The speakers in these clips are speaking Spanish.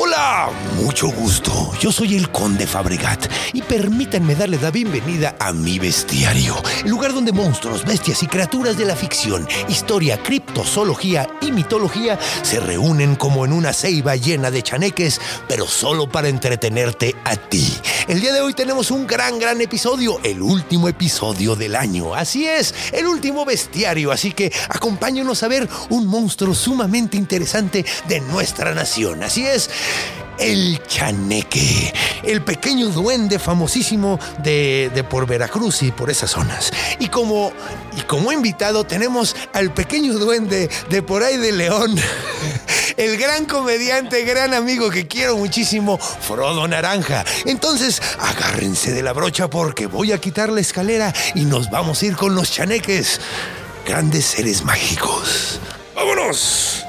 Hola, mucho gusto. Yo soy el Conde Fabregat y permítanme darles la bienvenida a mi bestiario, el lugar donde monstruos, bestias y criaturas de la ficción, historia, criptozoología y mitología se reúnen como en una ceiba llena de chaneques, pero solo para entretenerte a ti. El día de hoy tenemos un gran, gran episodio, el último episodio del año. Así es, el último bestiario, así que acompáñenos a ver un monstruo sumamente interesante de nuestra nación. Así es, el chaneque, el pequeño duende famosísimo de, por Veracruz y por esas zonas. Y como, y como invitado tenemos al pequeño duende de por ahí de León, el gran comediante, gran amigo que quiero muchísimo, Frodo Naranja. Entonces, agárrense de la brocha porque voy a quitar la escalera y nos vamos a ir con los chaneques, grandes seres mágicos. ¡Vámonos!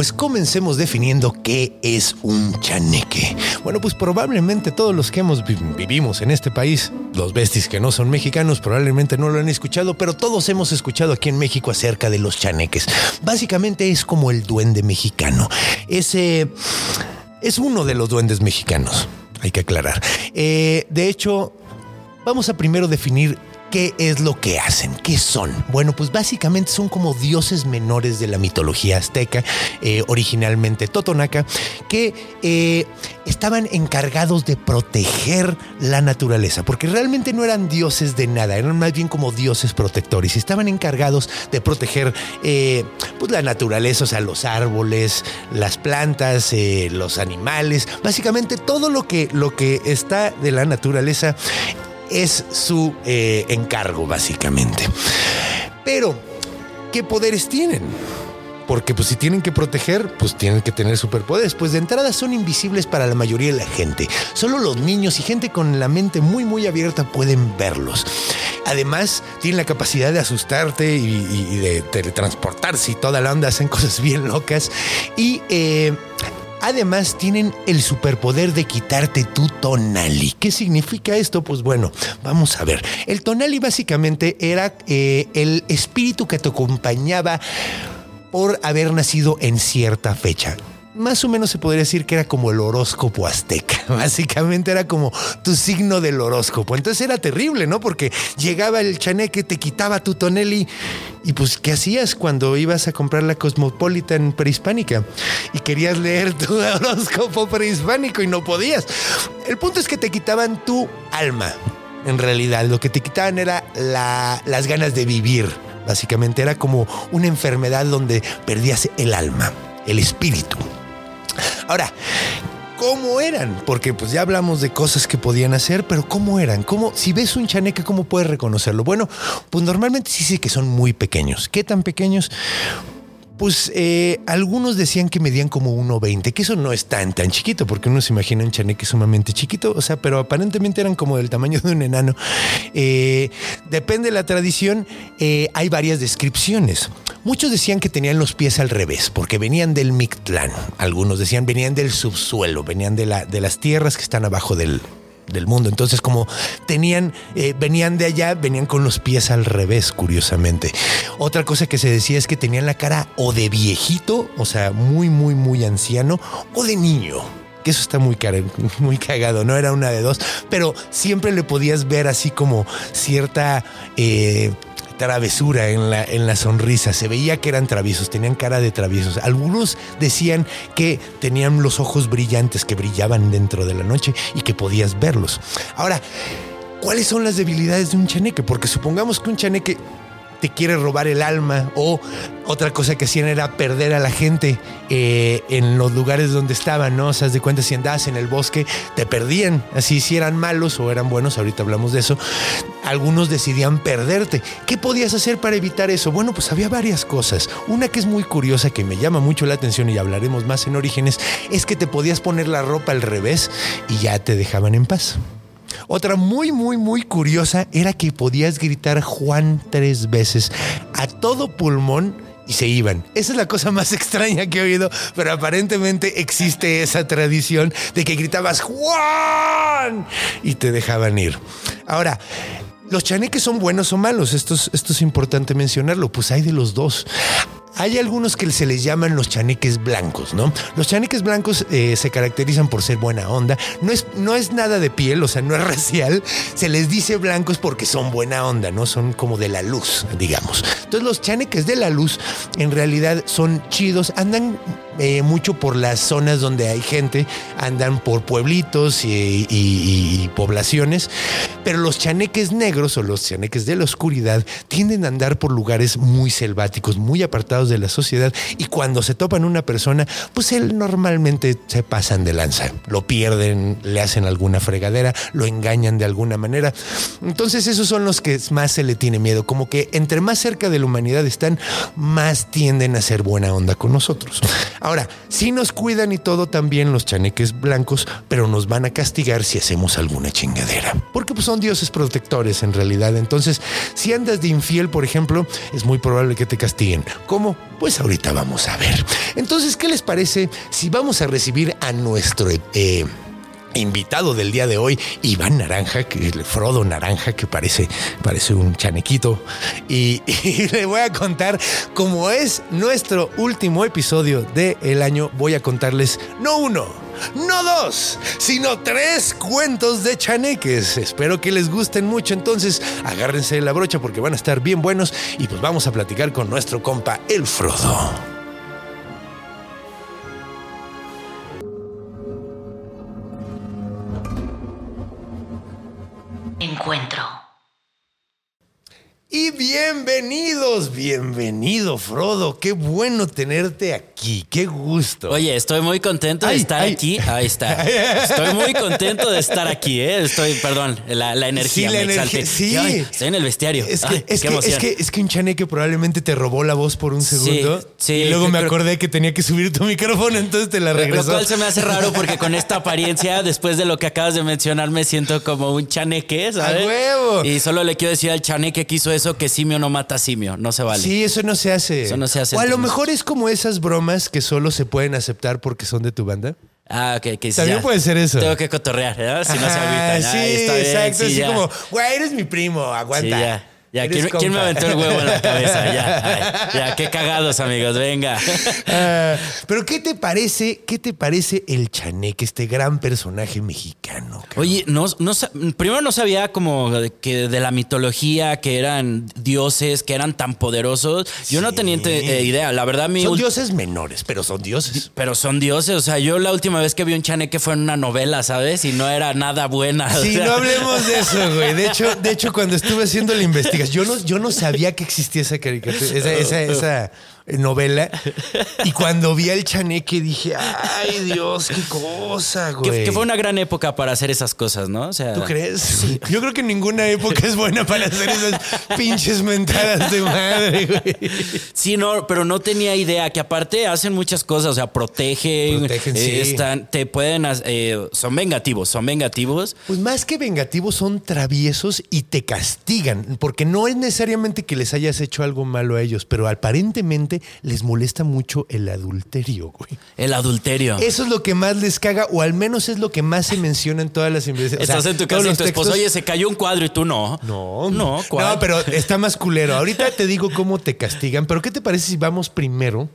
Pues comencemos definiendo qué es un chaneque. Bueno, pues probablemente todos los que hemos vi vivimos en este país, los besties que no son mexicanos probablemente no lo han escuchado, pero todos hemos escuchado aquí en México acerca de los chaneques. Básicamente es como el duende mexicano. Ese es uno de los duendes mexicanos, hay que aclarar. Eh, de hecho, vamos a primero definir ¿Qué es lo que hacen? ¿Qué son? Bueno, pues básicamente son como dioses menores de la mitología azteca, eh, originalmente totonaca, que eh, estaban encargados de proteger la naturaleza, porque realmente no eran dioses de nada, eran más bien como dioses protectores, estaban encargados de proteger eh, pues la naturaleza, o sea, los árboles, las plantas, los animales, básicamente todo lo que, lo que está de la naturaleza es su eh, encargo, básicamente. Pero, ¿qué poderes tienen? Porque pues si tienen que proteger, pues tienen que tener superpoderes. Pues de entrada son invisibles para la mayoría de la gente. Solo los niños y gente con la mente muy muy abierta pueden verlos. Además, tienen la capacidad de asustarte y, de teletransportarse y toda la onda. Hacen cosas bien locas. Y... Eh, Además, tienen el superpoder de quitarte tu tonali. ¿Qué significa esto? Pues bueno, vamos a ver. El tonali básicamente era eh, el espíritu que te acompañaba por haber nacido en cierta fecha más o menos se podría decir que era como el horóscopo azteca. Básicamente era como tu signo del horóscopo. Entonces era terrible, ¿no? Porque llegaba el chaneque, te quitaba tu tonelli. Y pues, ¿qué hacías cuando ibas a comprar la Cosmopolitan prehispánica? Y querías leer tu horóscopo prehispánico y no podías. El punto es que te quitaban tu alma. En realidad, lo que te quitaban era la, las ganas de vivir. Básicamente era como una enfermedad donde perdías el alma, el espíritu. Ahora, ¿cómo eran? Porque pues ya hablamos de cosas que podían hacer, pero ¿cómo eran? ¿Cómo, si ves un chaneque, ¿cómo puedes reconocerlo? Bueno, pues normalmente sí sé que son muy pequeños. ¿Qué tan pequeños? Pues eh, algunos decían que medían como 1,20, que eso no es tan, tan chiquito, porque uno se imagina un chaneque sumamente chiquito, o sea, pero aparentemente eran como del tamaño de un enano. Eh, depende de la tradición, eh, hay varias descripciones. Muchos decían que tenían los pies al revés, porque venían del Mictlán. Algunos decían venían del subsuelo, venían de, de las tierras que están abajo del, del mundo. Entonces, como tenían, eh, venían de allá, venían con los pies al revés, curiosamente. Otra cosa que se decía es que tenían la cara o de viejito, o sea, muy, muy, muy anciano, o de niño. Que eso está muy, muy cagado, no era una de dos, pero siempre le podías ver así como cierta. Eh, travesura en la, en la sonrisa. Se veía que eran traviesos, tenían cara de traviesos. Algunos decían que tenían los ojos brillantes, que brillaban dentro de la noche y que podías verlos. Ahora, ¿cuáles son las debilidades de un chaneque? Porque supongamos que un chaneque te quiere robar el alma o otra cosa que hacían era perder a la gente eh, en los lugares donde estaban, ¿no? O sea, de cuenta si andabas en el bosque, te perdían, así si eran malos o eran buenos, ahorita hablamos de eso, algunos decidían perderte. ¿Qué podías hacer para evitar eso? Bueno, pues había varias cosas. Una que es muy curiosa, que me llama mucho la atención y hablaremos más en Orígenes, es que te podías poner la ropa al revés y ya te dejaban en paz. Otra muy, muy, muy curiosa era que podías gritar Juan tres veces a todo pulmón y se iban. Esa es la cosa más extraña que he oído, pero aparentemente existe esa tradición de que gritabas Juan y te dejaban ir. Ahora, ¿los chaneques son buenos o malos? Esto es, esto es importante mencionarlo, pues hay de los dos. Hay algunos que se les llaman los chaneques blancos, ¿no? Los chaneques blancos eh, se caracterizan por ser buena onda. No es, no es nada de piel, o sea, no es racial. Se les dice blancos porque son buena onda, ¿no? Son como de la luz, digamos. Entonces los chaneques de la luz en realidad son chidos, andan eh, mucho por las zonas donde hay gente, andan por pueblitos y, y- y poblaciones, pero los chaneques negros o los chaneques de la oscuridad tienden a andar por lugares muy selváticos, muy apartados de la sociedad y cuando se topan una persona, pues él normalmente se pasan de lanza, lo pierden, le hacen alguna fregadera, lo engañan de alguna manera. Entonces esos son los que más se le tiene miedo, como que entre más cerca de la humanidad están, más tienden a ser buena onda con nosotros. Ahora, sí nos cuidan y todo también los chaneques blancos, pero nos van a castigar si hacemos alguna chingadera. Porque pues, son dioses protectores en realidad. Entonces, si andas de infiel, por ejemplo, es muy probable que te castiguen. ¿Cómo? Pues ahorita vamos a ver. Entonces, ¿qué les parece si vamos a recibir a nuestro... eh, invitado del día de hoy, Iván Naranja, que el Frodo Naranja, que parece, parece un chanequito. Y, le voy a contar, como es nuestro último episodio del año, voy a contarles no uno. No dos, sino tres cuentos de chaneques. Espero que les gusten mucho. Entonces, agárrense de la brocha porque van a estar bien buenos. Y pues vamos a platicar con nuestro compa, el Frodo. Encuentro. Y bienvenidos, bienvenido Frodo, qué bueno tenerte aquí, qué gusto. Oye, estoy muy contento de Ay, estar ay. aquí. Ahí está. Estoy muy contento de estar aquí, ¿eh? Estoy, perdón, la, la energía Sí, la me energía, exalté. sí. Ay, estoy en el vestiario. es que, es, qué que, es, que, es que un chaneque probablemente te robó la voz por un Sí, segundo. sí, y luego me acordé que tenía que subir tu micrófono, entonces te la Lo regresó. cual se me hace raro porque con esta apariencia, después de lo que acabas de mencionar, me siento como un chaneque, ¿sabes? ¡A huevo! Y solo le quiero decir al chaneque que hizo eso que simio no mata simio. No se vale. Sí, eso no se hace. Eso no se hace O a lo mejor es como esas bromas que solo se pueden aceptar porque son de tu banda. Ah, ok, que sí, También ya. puede ser eso. Tengo que cotorrear, ¿verdad? Si no se agüitan. Sí, Ay, está bien, exacto. sí, así ya. como, güey, eres mi primo, aguanta. Sí, ya. Ya, ¿quién, quién me aventó el huevo en la cabeza? Ya, ay, ya, qué cagados, amigos, venga. Ah, Pero ¿qué te parece? ¿Qué te parece el Chaneque, este gran personaje mexicano? cabrón? Oye, no, no, primero no sabía como que de la mitología, que eran dioses, que eran tan poderosos. Yo no tenía eh, idea. La verdad, mi son dioses menores, pero son dioses. Pero son dioses. O sea, yo la última vez que vi un chaneque fue en una novela, ¿sabes? Y no era nada buena. o Sí, sea. no hablemos de eso, güey. De hecho, de hecho, cuando estuve haciendo la investigación, yo no, yo no sabía que existía esa caricatura, esa, esa, esa novela. Y cuando vi al chaneque dije, ay Dios, qué cosa, güey. Que, que fue una gran época para hacer esas cosas, ¿no? O sea, ¿Tú crees? Yo creo que ninguna época es buena para hacer esas pinches mentadas de madre, güey. Sí, no, pero no tenía idea que aparte hacen muchas cosas, o sea, protegen, Protegen, eh, sí. están, te pueden, eh, son vengativos, son vengativos. Pues más que vengativos son traviesos y te castigan, porque no es necesariamente que les hayas hecho algo malo a ellos, pero aparentemente les molesta mucho el adulterio, güey. El adulterio. Eso es lo que más les caga, o al menos es lo que más se menciona en todas las investigaciones. O sea, Estás en tu casa y tu esposo, oye, se cayó un cuadro y tú no. No, No, ¿cuál? No, pero está más culero. Ahorita te digo cómo te castigan, pero ¿qué te parece si vamos primero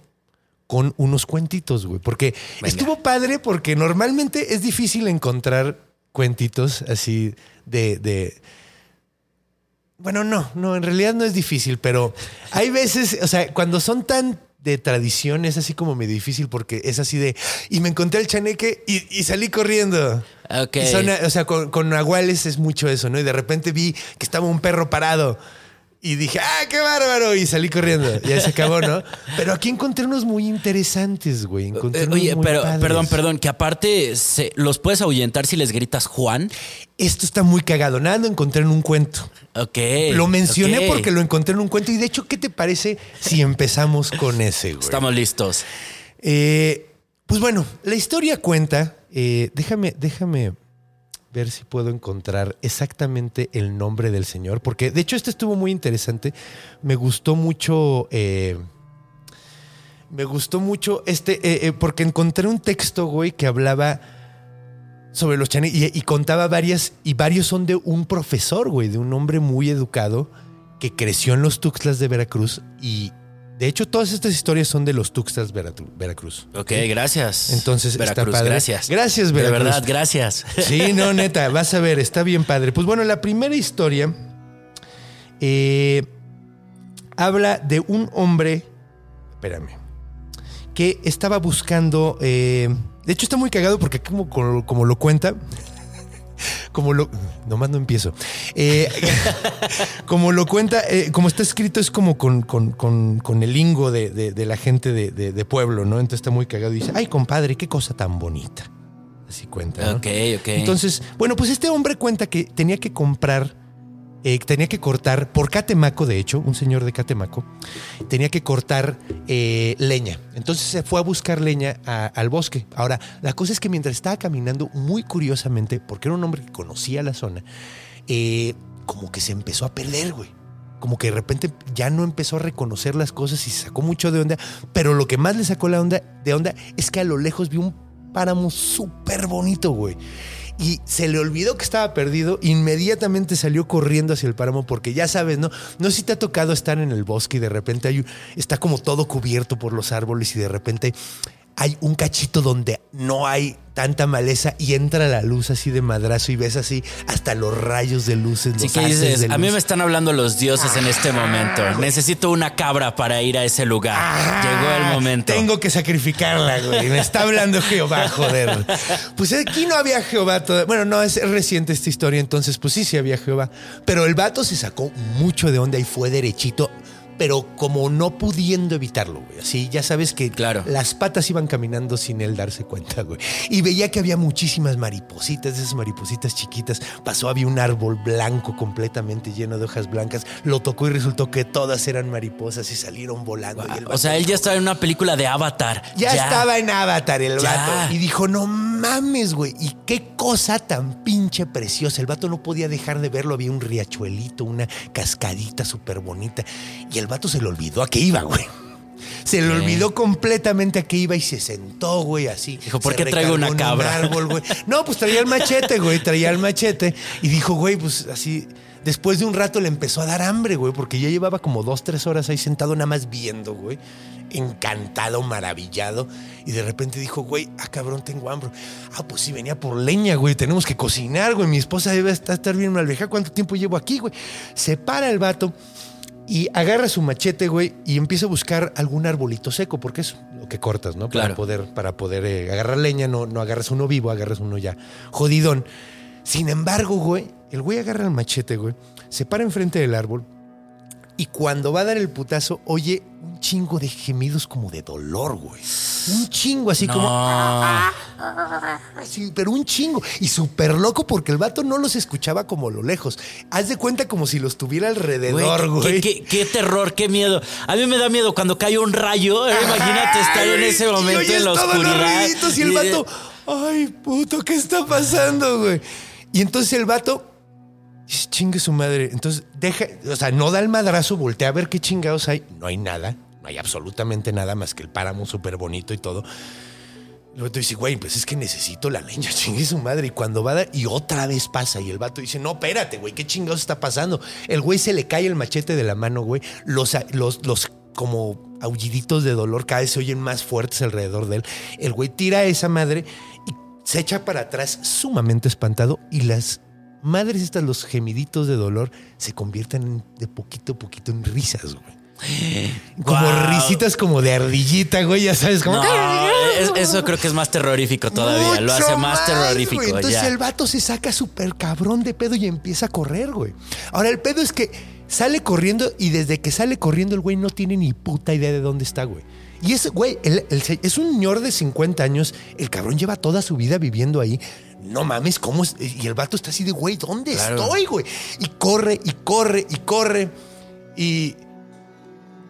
con unos cuentitos, güey? Porque estuvo padre porque normalmente es difícil encontrar cuentitos así de, de Bueno, no, no, en realidad no es difícil, pero hay veces, o sea, cuando son tan de tradición es así como medio difícil porque es así de, y me encontré el chaneque y, y salí corriendo. Ok. Y son, o sea, con, con nahuales es mucho eso, ¿no? Y de repente vi que estaba un perro parado. Y dije, ¡ah, qué bárbaro! Y salí corriendo. Ya se acabó, ¿no? Pero aquí encontré unos muy interesantes, güey. Encontré Eh, unos Oye, muy pero, padres. perdón, perdón, que aparte se- los puedes ahuyentar si les gritas Juan. Esto está muy cagado. Nada lo encontré en un cuento. Ok. Lo mencioné porque lo encontré en un cuento. Y de hecho, ¿qué te parece si empezamos con ese, güey? Estamos listos. Eh, pues bueno, la historia cuenta. eh, déjame, déjame ver si puedo encontrar exactamente el nombre del señor, porque de hecho este estuvo muy interesante. Me gustó mucho. eh, me gustó mucho este, eh, eh, porque encontré un texto, güey, que hablaba sobre los chanes y, y contaba varias, y varios son de un profesor, güey, de un hombre muy educado que creció en los Tuxtlas de Veracruz y de hecho todas estas historias son de los Veratu- Veracruz. Ok, gracias. Entonces, está padre. gracias. Gracias, De Veracruz. verdad, gracias. Sí, no, neta, vas a ver, está bien padre. Pues bueno, la primera historia eh, habla de un hombre, espérame, que estaba buscando, eh, de hecho está muy cagado porque como, como, como lo cuenta, como lo, nomás no empiezo, Eh, como lo cuenta, eh, como está escrito es como con, con- con- con el lingo de, de- de la gente de, de- de pueblo, ¿no? Entonces está muy cagado y dice, ay compadre, qué cosa tan bonita. Así cuenta. ¿no? Ok, ok. Entonces, bueno, pues este hombre cuenta que tenía que comprar, eh, tenía que cortar, por Catemaco, de hecho, un señor de Catemaco, tenía que cortar eh, leña. Entonces se fue a buscar leña al bosque. Ahora, la cosa es que mientras estaba caminando, muy curiosamente, porque era un hombre que conocía la zona, eh, como que se empezó a perder, güey. Como que de repente ya no empezó a reconocer las cosas y se sacó mucho de onda. Pero lo que más le sacó la onda de onda es que a lo lejos vio un páramo súper bonito, güey. Y se le olvidó que estaba perdido. Inmediatamente salió corriendo hacia el páramo porque ya sabes, ¿no? No sé si te ha tocado estar en el bosque y de repente hay, está como todo cubierto por los árboles y de repente hay un cachito donde no hay tanta maleza y entra la luz así de madrazo y ves así hasta los rayos de luces. Así los que dices, de a mí luz. me están hablando los dioses en este momento. Ah, Necesito una cabra para ir a ese lugar. Llegó el momento. Ah, Tengo que sacrificarla, güey. Me está hablando Jehová, joder. Pues aquí no había Jehová todavía. Bueno, no, es reciente esta historia, entonces pues sí, sí había Jehová. Pero el vato se sacó mucho de onda y fue derechito. Pero como no pudiendo evitarlo, güey. Así ya sabes que Claro. las patas iban caminando sin él darse cuenta, güey. Y veía que había muchísimas maripositas, esas maripositas chiquitas. Pasó, había un árbol blanco completamente lleno de hojas blancas. Lo tocó y resultó que todas eran mariposas y salieron volando. Y el O sea, él ya estaba en una película de Avatar. ya, estaba en Avatar el Ya. vato. Y dijo, no mames, güey. Y qué cosa tan pinche preciosa. El vato no podía dejar de verlo. Había un riachuelito, una cascadita súper bonita. Y el vato se le olvidó a qué iba, güey. Se le olvidó completamente a qué iba y se sentó, güey, así. Dijo, ¿por Se qué traigo una en un cabra? árbol, güey. No, pues traía el machete, güey. Traía el machete. Y dijo, güey, pues así. Después de un rato le empezó a dar hambre, güey, porque ya llevaba como dos, tres horas ahí sentado nada más viendo, güey. Encantado, maravillado. Y de repente dijo, güey, ah, cabrón, tengo hambre. Ah, pues sí, venía por leña, güey. Tenemos que cocinar, güey. Mi esposa debe estar, estar bien malveja. ¿Cuánto tiempo llevo aquí, güey? Se para el vato y agarra su machete, güey, y empieza a buscar algún arbolito seco, porque es lo que cortas, ¿no? Para Claro. poder, para poder eh, agarrar leña, no, no agarras uno vivo, agarras uno ya jodidón. Sin embargo, güey, el güey agarra el machete, güey, se para enfrente del árbol y cuando va a dar el putazo, oye chingo de gemidos como de dolor, güey. Un chingo así como... Sí, pero un chingo. Y súper loco porque el vato no los escuchaba como a lo lejos. Haz de cuenta como si los tuviera alrededor, Güey, güey. qué, qué- qué terror, qué miedo. A mí me da miedo cuando cae un rayo. eh, Imagínate estar en ese y momento oyes en la los oscuridad. ruiditos y el vato, ay, puto, ¿qué está pasando, güey? Y entonces el vato, chingue su madre. Entonces deja, o sea, no da el madrazo, voltea a ver qué chingados hay. No hay nada, no hay absolutamente nada más que el páramo súper bonito y todo. El vato dice, güey, pues es que necesito la leña, chingue su madre. Y cuando va y otra vez pasa. Y el vato dice, no, espérate, güey, ¿qué chingados está pasando? El güey se le cae el machete de la mano, güey. Los, los, los como aulliditos de dolor cada vez se oyen más fuertes alrededor de él. El güey tira a esa madre y se echa para atrás sumamente espantado y las madres estas, los gemiditos de dolor, se convierten en- de poquito a poquito en risas, güey. Como risitas como de ardillita, güey, ya sabes, como... No, es- eso creo que es más terrorífico todavía. Lo hace más terrorífico. güey. Entonces ya. el vato se saca súper cabrón de pedo y empieza a correr, güey. Ahora, el pedo es que sale corriendo y desde que sale corriendo el güey no tiene ni puta idea de dónde está, güey. Y ese güey, el- el se- es un señor de 50 años. El cabrón lleva toda su vida viviendo ahí. No mames, ¿cómo es? Y el vato está así de, güey, ¿dónde Claro. estoy, güey? Y corre, y corre, y corre. Y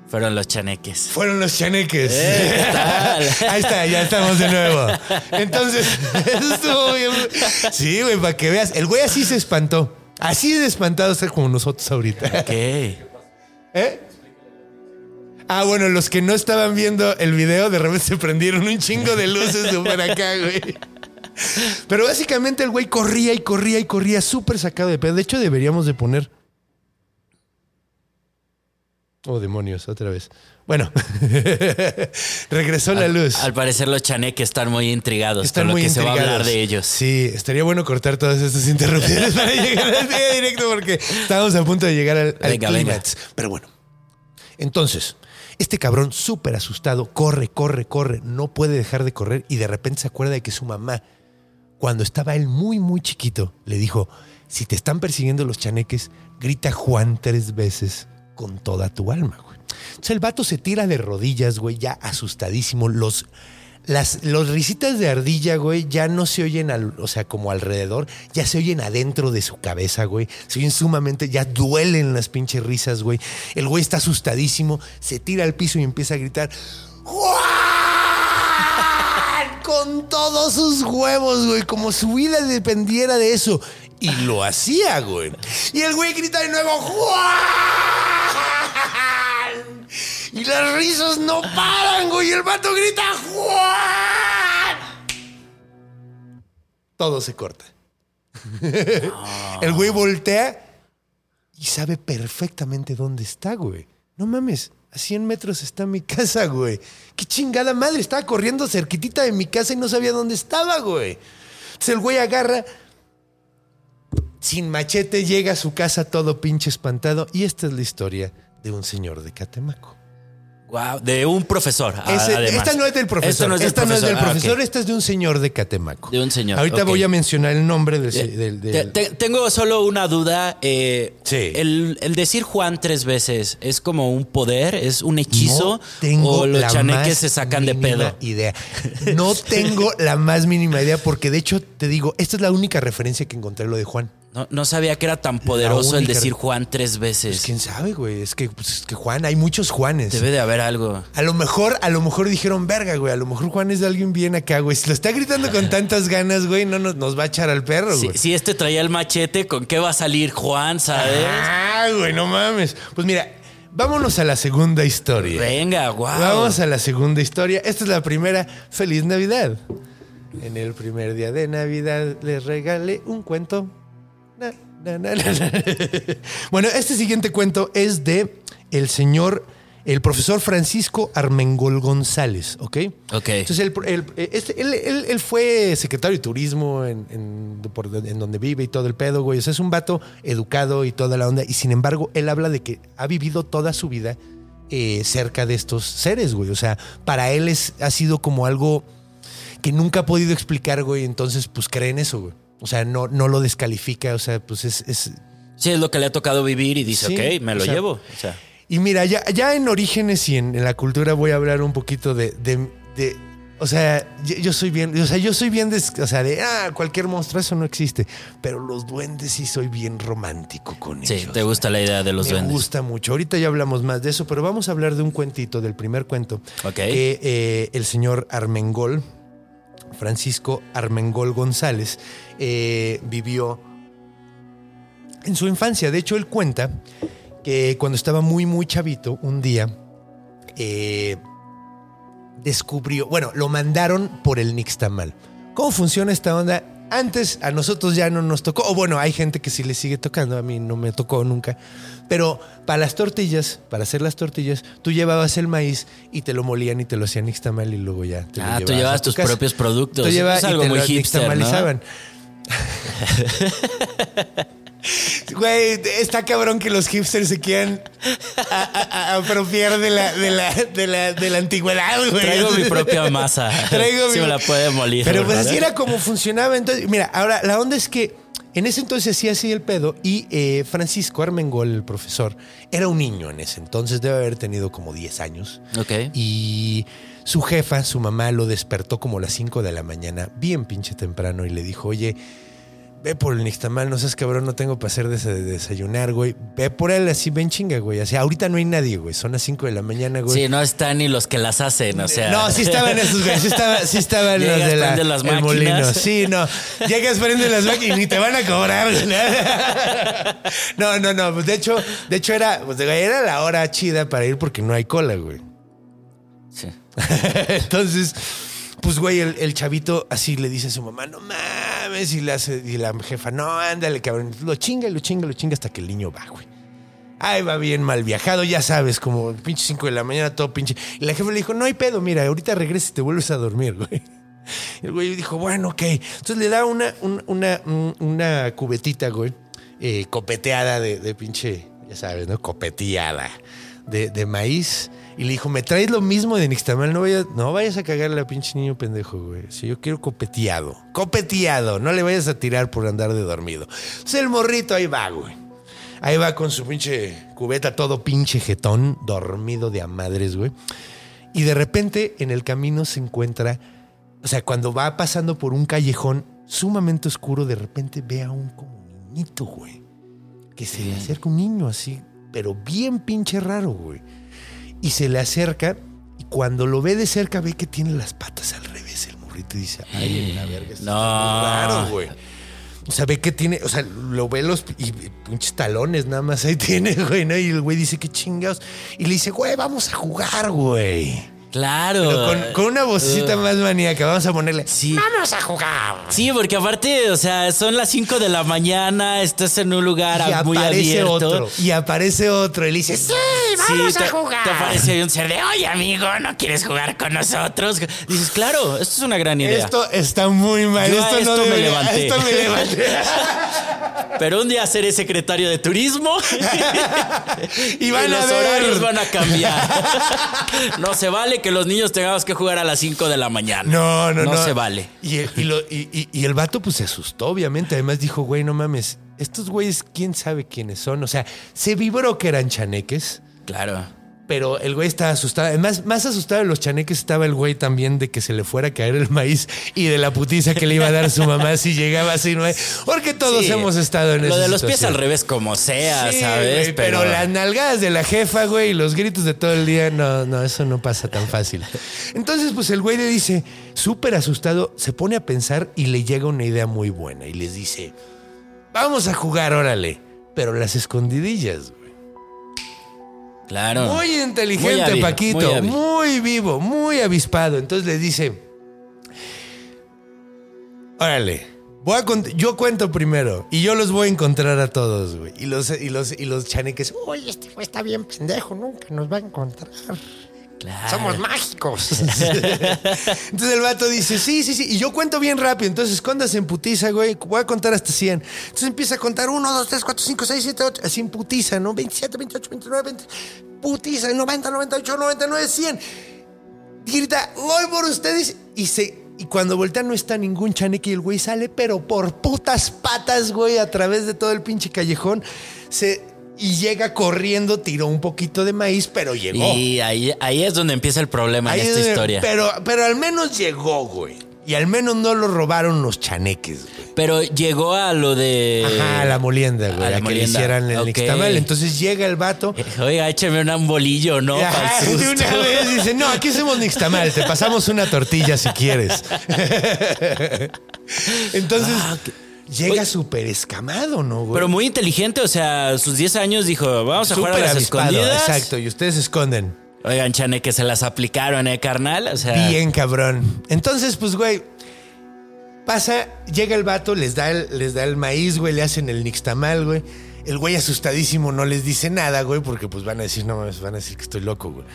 Fueron los chaneques. fueron los chaneques. Eh. Ahí está, ya estamos de nuevo. Entonces, eso estuvo bien. Sí, güey, para que veas. El güey así se espantó. Así de espantado está como nosotros ahorita. ¿Qué? ¿Eh? Ah, bueno, los que no estaban viendo el video, de repente se prendieron un chingo de luces súper acá, güey. Pero básicamente el güey corría y corría y corría súper sacado de pedo. De hecho, deberíamos de poner... Oh, demonios, otra vez. Bueno, regresó la luz. Al parecer los chaneques están muy intrigados Están con lo muy que se va a hablar intrigados. de ellos. Sí, estaría bueno cortar todas estas interrupciones para llegar al día directo porque estábamos a punto de llegar al, al Venga, venga. clímax. Pero bueno, entonces, este cabrón súper asustado, corre, corre, corre, no puede dejar de correr y de repente se acuerda de que su mamá, cuando estaba él muy, muy chiquito, le dijo, si te están persiguiendo los chaneques, grita Juan tres veces con toda tu alma, güey. Entonces el vato se tira de rodillas, güey, ya asustadísimo. Los, las los risitas de ardilla, güey, ya no se oyen, al, o sea, como alrededor, ya se oyen adentro de su cabeza, güey. Se oyen sumamente, ya duelen las pinches risas, güey. El güey está asustadísimo, se tira al piso y empieza a gritar, ¡Juan! Con todos sus huevos, güey, como su vida dependiera de eso. Y lo hacía, güey. Y el güey grita de nuevo, ¡Juan! Y las risas no paran, güey. Y el vato grita, ¡Juan! Todo se corta. El güey voltea y sabe perfectamente dónde está, güey. No mames, a 100 metros está mi casa, güey. Qué chingada madre, estaba corriendo cerquitita de mi casa y no sabía dónde estaba, güey. Entonces el güey agarra, sin machete, llega a su casa todo pinche espantado. Y esta es la historia de un señor de Catemaco. Wow, de un profesor. a- Ese- además. esta no es del profesor. Esto no es del esta no es del Ah, profesor, esta es de un señor de Catemaco. De un señor, Ahorita voy a mencionar el nombre del. Eh, del- te- del- te- tengo solo una duda. eh, Sí. el, el decir Juan tres veces es como un poder, es un hechizo No tengo o los la chaneques más se sacan de pedo. idea. No tengo la más mínima idea porque de hecho te digo, esta es la única referencia que encontré lo de Juan. No, no sabía que era tan poderoso el decir Juan tres veces. Pues quién sabe, güey. Es que, pues, es que Juan, hay muchos Juanes. Debe de haber algo. A lo mejor, a lo mejor dijeron, verga, güey. A lo mejor Juan es de alguien bien acá, güey. Si lo está gritando con tantas ganas, güey, no nos, nos va a echar al perro, Si, güey. si este traía el machete, ¿con qué va a salir Juan, sabes? Ah, güey, no mames. Pues mira, vámonos a la segunda historia. Venga, wow. Vamos a la segunda historia. Esta es la primera. Feliz Navidad. En el primer día de Navidad les regalé un cuento. Bueno, este siguiente cuento es de el señor, el profesor Francisco Armengol González, ¿ok? Ok. Entonces, él, él- este- él- él- él fue secretario de turismo en, en- por- en donde vive y todo el pedo, güey. O sea, es un vato educado y toda la onda. Y sin embargo, él habla de que ha vivido toda su vida eh, cerca de estos seres, güey. O sea, para él es, ha sido como algo que nunca ha podido explicar, güey. Entonces, pues cree en eso, güey. O sea, no, no lo descalifica. O sea, pues es, es, Sí, es lo que le ha tocado vivir y dice, Sí, ok, me o lo sea, llevo. O sea, Y mira, ya, ya en orígenes y en, en la cultura voy a hablar un poquito de. de- de- o sea, yo, yo soy bien. O sea, yo soy bien. des- o sea, de. Ah, cualquier monstruo, eso no existe. Pero los duendes sí soy bien romántico con sí, ellos. te gusta la idea de los Me duendes. gusta mucho. Ahorita ya hablamos más de eso, pero vamos a hablar de un cuentito, del primer cuento. Ok. Que eh, el señor Armengol, Francisco Armengol González, eh, vivió en su infancia. De hecho, él cuenta que cuando estaba muy, muy chavito, un día eh, descubrió, bueno, lo mandaron por el Nixtamal. ¿Cómo funciona esta onda? Antes a nosotros ya no nos tocó, o bueno, hay gente que sí le sigue tocando, a mí no me tocó nunca, pero para las tortillas, para hacer las tortillas, tú llevabas el maíz y te lo molían y te lo hacían nixtamal y luego ya te lo Ah, tú llevabas tu tus casa. propios productos. Tú llevabas es y algo te muy lo hipster, ¿no? Güey, está cabrón que los hipsters se quieran a- a- a apropiar de la, de la, de la, de la antigüedad, güey. Traigo mi propia masa. Traigo Si mi- me la puede molir. Pero pues así era como funcionaba. Entonces, mira, ahora la onda es que en ese entonces sí así el pedo y eh, Francisco Armengol, el profesor, era un niño en ese entonces, debe haber tenido como 10 años. Ok. Y su jefa, su mamá, lo despertó como a las 5 de la mañana, bien pinche temprano, y le dijo, oye, ve por el nixtamal, no seas cabrón, no tengo para hacer de desayunar, güey. Ve por él así, ven chinga, güey. O sea, ahorita no hay nadie, güey. Son las 5 de la mañana, güey. Sí, no están ni los que las hacen, o sea. No, sí estaban esos, güey. Sí, estaba, sí estaban los de la, las el molino. Sí, no. Llegas, prendes las máquinas y ni te van a cobrar. güey. No, no, no. Pues de hecho, de hecho era, pues, era la hora chida para ir porque no hay cola, güey. Sí. Entonces, pues, güey, el, el chavito así le dice a su mamá, no mames, y le y la jefa, no, ándale, cabrón. Lo chinga, lo chinga, lo chinga hasta que el niño va, güey. Ay, va bien mal viajado, ya sabes, como pinche 5 de la mañana, todo pinche. Y la jefa le dijo, no hay pedo, mira, ahorita regresas y te vuelves a dormir, güey. Y el güey dijo, bueno, ok. Entonces le da una, un- una, un- una cubetita, güey, eh, copeteada de, de pinche, ya sabes, ¿no? Copeteada de, de maíz. Y le dijo, ¿me traes lo mismo de Nixtamal? No vayas, no vayas a cagarle a pinche niño pendejo, güey. Si yo quiero copeteado. Copeteado. No le vayas a tirar por andar de dormido. Entonces el morrito ahí va, güey. Ahí va con su pinche cubeta todo pinche jetón, dormido de a madres, güey. Y de repente en el camino se encuentra, o sea, cuando va pasando por un callejón sumamente oscuro, de repente ve a un como niñito, güey. Que se le acerca un niño así, pero bien pinche raro, güey. Y se le acerca y cuando lo ve de cerca ve que tiene las patas al revés el morrito y dice, ay, en la verga, esto No. está muy raro, güey. O sea, ve que tiene, o sea, lo ve los y, y pinches talones nada más ahí tiene, güey, ¿no? Y el güey dice, qué chingados. Y le dice, güey, vamos a jugar, güey. Claro. Pero con, con una vocecita más maníaca, vamos a ponerle, Sí. vamos a jugar. Sí, porque aparte, o sea, son las 5 de la mañana, estás en un lugar Y muy aparece abierto. otro, y aparece otro, y le dice, sí, vamos Sí, a te, jugar. te aparece un ser de, oye amigo, ¿no quieres jugar con nosotros? Dices, claro, esto es una gran idea. Esto está muy mal. Yo a esto, no esto me debería- levanté. Esto me levanté. Pero un día seré secretario de turismo y van los a ver. horarios van a cambiar. no se vale que los niños tengamos que jugar a las 5 de la mañana. No, no, no. No se vale. Y el, y lo- y- y- y el vato pues se asustó, obviamente. Además dijo, güey, no mames, estos güeyes, ¿quién sabe quiénes son? O sea, se vibró que eran chaneques, Claro. Pero el güey estaba asustado. Además, más asustado de los chaneques estaba el güey también de que se le fuera a caer el maíz y de la putiza que le iba a dar su mamá si llegaba así, ¿no? Porque todos Sí. hemos estado en Lo esa de los pies al revés, como sea, Sí, ¿sabes? güey, pero... las nalgadas de la jefa, güey, y los gritos de todo el día, no, no, eso no pasa tan fácil. Entonces, pues el güey le dice, súper asustado, se pone a pensar y le llega una idea muy buena y les dice, vamos a jugar, órale, pero las escondidillas. Claro. Muy inteligente, Muy hábil, Paquito, muy vivo, muy avispado. Entonces le dice, órale. Voy a yo cuento primero y yo los voy a encontrar a todos, güey. Y los, y los, y los chaneques, uy, este güey está bien pendejo, nunca nos va a encontrar. Claro. Somos mágicos. entonces el vato dice, sí, sí, sí. Y yo cuento bien rápido. Entonces escóndase en putiza, güey. Voy a contar hasta 100. Entonces empieza a contar 1, 2, 3, 4, 5, 6, 7, 8. Así en putiza, ¿no? 27, 28, 29, 20. Putiza, 90, 98, 99, 100. Y grita, voy por ustedes. Y se... Y cuando voltea no está ningún chaneque y el güey sale, pero por putas patas, güey, a través de todo el pinche callejón. Se, y llega corriendo, tiró un poquito de maíz, pero llegó. Y ahí, ahí es donde empieza el problema Ahí en esta es- historia. Pero, pero al menos llegó, güey. Y al menos no lo robaron los chaneques, güey. Pero llegó a lo de. Ajá, a la molienda, güey. a A, la que le molienda. hicieran el nixtamal. Entonces llega el vato. Oiga, écheme un bolillo, ¿no? Ajá, el de una vez dice, no, aquí hacemos nixtamal, te pasamos una tortilla si quieres. Entonces, Ah. Llega súper escamado, ¿no, güey? Pero muy inteligente, o sea, a sus 10 años dijo, vamos a jugar a las avispado, escondidas. Exacto, y ustedes se esconden. Oigan, chane, que se las aplicaron, ¿eh, carnal? O sea, Bien cabrón. Entonces, pues, güey, pasa, llega el vato, les da el, les da el maíz, güey, le hacen el nixtamal, güey. El güey asustadísimo no les dice nada, güey, porque pues van a decir, no mames, van a decir que estoy loco, güey.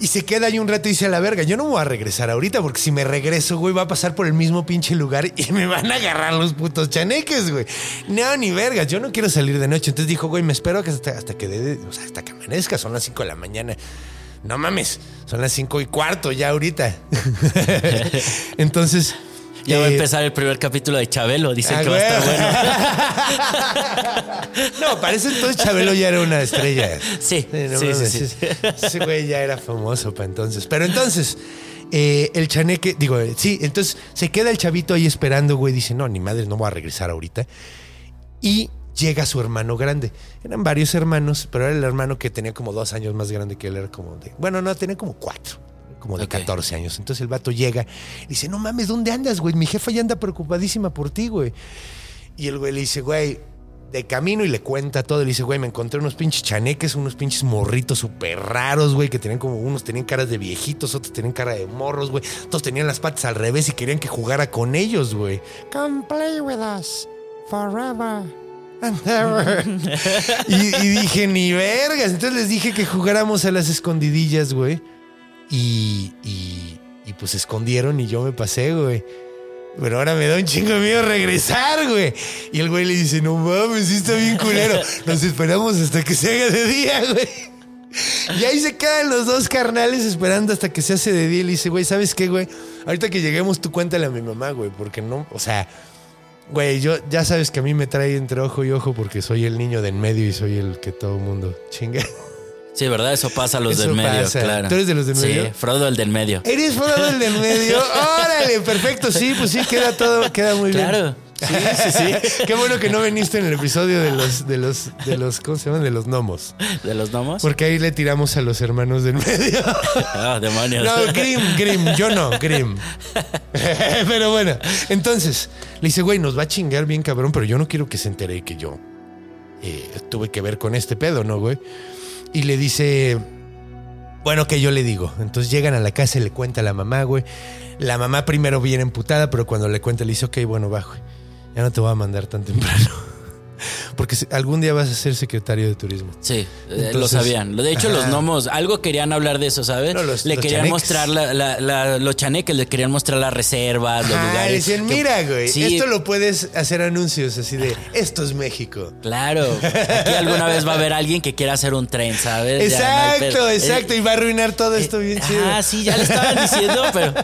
Y se queda ahí un rato y dice a la verga, yo no voy a regresar ahorita porque si me regreso, güey, va a pasar por el mismo pinche lugar y me van a agarrar los putos chaneques, güey. No, ni vergas, yo no quiero salir de noche. Entonces dijo, güey, me espero hasta, hasta que dé- o sea, hasta que amanezca, son las 5 de la mañana. No mames, son las 5 y cuarto ya ahorita. Entonces... Ya va a eh, empezar el primer capítulo de Chabelo. Dicen Ah, que va a estar bueno. No, parece entonces Chabelo ya era una estrella. Sí, no sí, sí, sí. ese- Ese güey ya era famoso para entonces. Pero entonces, eh, el chaneque, digo, eh, sí, entonces se queda el chavito ahí esperando, güey. Dice, no, ni madre, no voy a regresar ahorita. Y llega su hermano grande. Eran varios hermanos, pero era el hermano que tenía como dos años más grande que él. Era como de, bueno, no, tenía como cuatro. Como de Ok. 14 años. Entonces el vato llega y dice, no mames, ¿dónde andas, güey? Mi jefa ya anda preocupadísima por ti, güey. Y el güey le dice, güey, de camino y le cuenta todo. Le dice, güey, me encontré unos pinches chaneques, unos pinches morritos súper raros, güey, que tenían como unos tenían caras de viejitos, otros tenían cara de morros, güey. Todos tenían las patas al revés y querían que jugara con ellos, güey. Come play with us forever. and ever". y, y dije, ni vergas. Entonces les dije que jugáramos a las escondidillas, güey. Y, y, y pues se escondieron y yo me pasé, güey. Pero ahora me da un chingo de miedo regresar, güey. Y el güey le dice, no mames, sí está bien culero. Nos esperamos hasta que se haga de día, güey. Y ahí se quedan los dos carnales esperando hasta que se hace de día. Y le dice, güey, ¿sabes qué, güey? Ahorita que lleguemos, tú cuéntale a mi mamá, güey. Porque no, o sea, güey, yo ya sabes que a mí me trae entre ojo y ojo porque soy el niño de en medio y soy el que todo mundo chinga. Sí, ¿verdad? Eso pasa a los Eso del medio, pasa. claro. ¿Tú eres de los del medio? Sí, Frodo el del medio. ¿Eres Frodo el del medio? Órale, perfecto. Sí, pues sí, queda todo, queda muy bien. Claro. Sí, sí, sí. Qué bueno que no viniste en el episodio de los, de los, de los, ¿cómo se llaman? De los gnomos. ¿De los gnomos? Porque ahí le tiramos a los hermanos del medio. Ah, demonios. No, Grim, Grim, yo no, Grim. Pero bueno, entonces le dice, güey, nos va a chingar bien cabrón, pero yo no quiero que se entere que yo eh, tuve que ver con este pedo, ¿no, güey? Y le dice, bueno, que yo le digo. Entonces llegan a la casa y le cuenta a la mamá, güey. La mamá primero viene emputada, pero cuando le cuenta le dice, ok, bueno, güey. Ya no te voy a mandar tan temprano. Porque algún día vas a ser secretario de turismo. Sí, eh, lo sabían. De hecho, los gnomos, algo querían hablar de eso, ¿sabes? No, los- le los querían chaneques. mostrar la, la- la- los chaneques, le querían mostrar las reservas, los lugares. decían, mira, güey, Sí, esto lo puedes hacer anuncios así de, esto es México. Claro. Aquí alguna vez va a haber alguien que quiera hacer un tren, ¿sabes? Ya no hay Exacto, exacto, Eh, y va a arruinar todo esto bien chido. Ah, sí, ya le estaban diciendo, pero.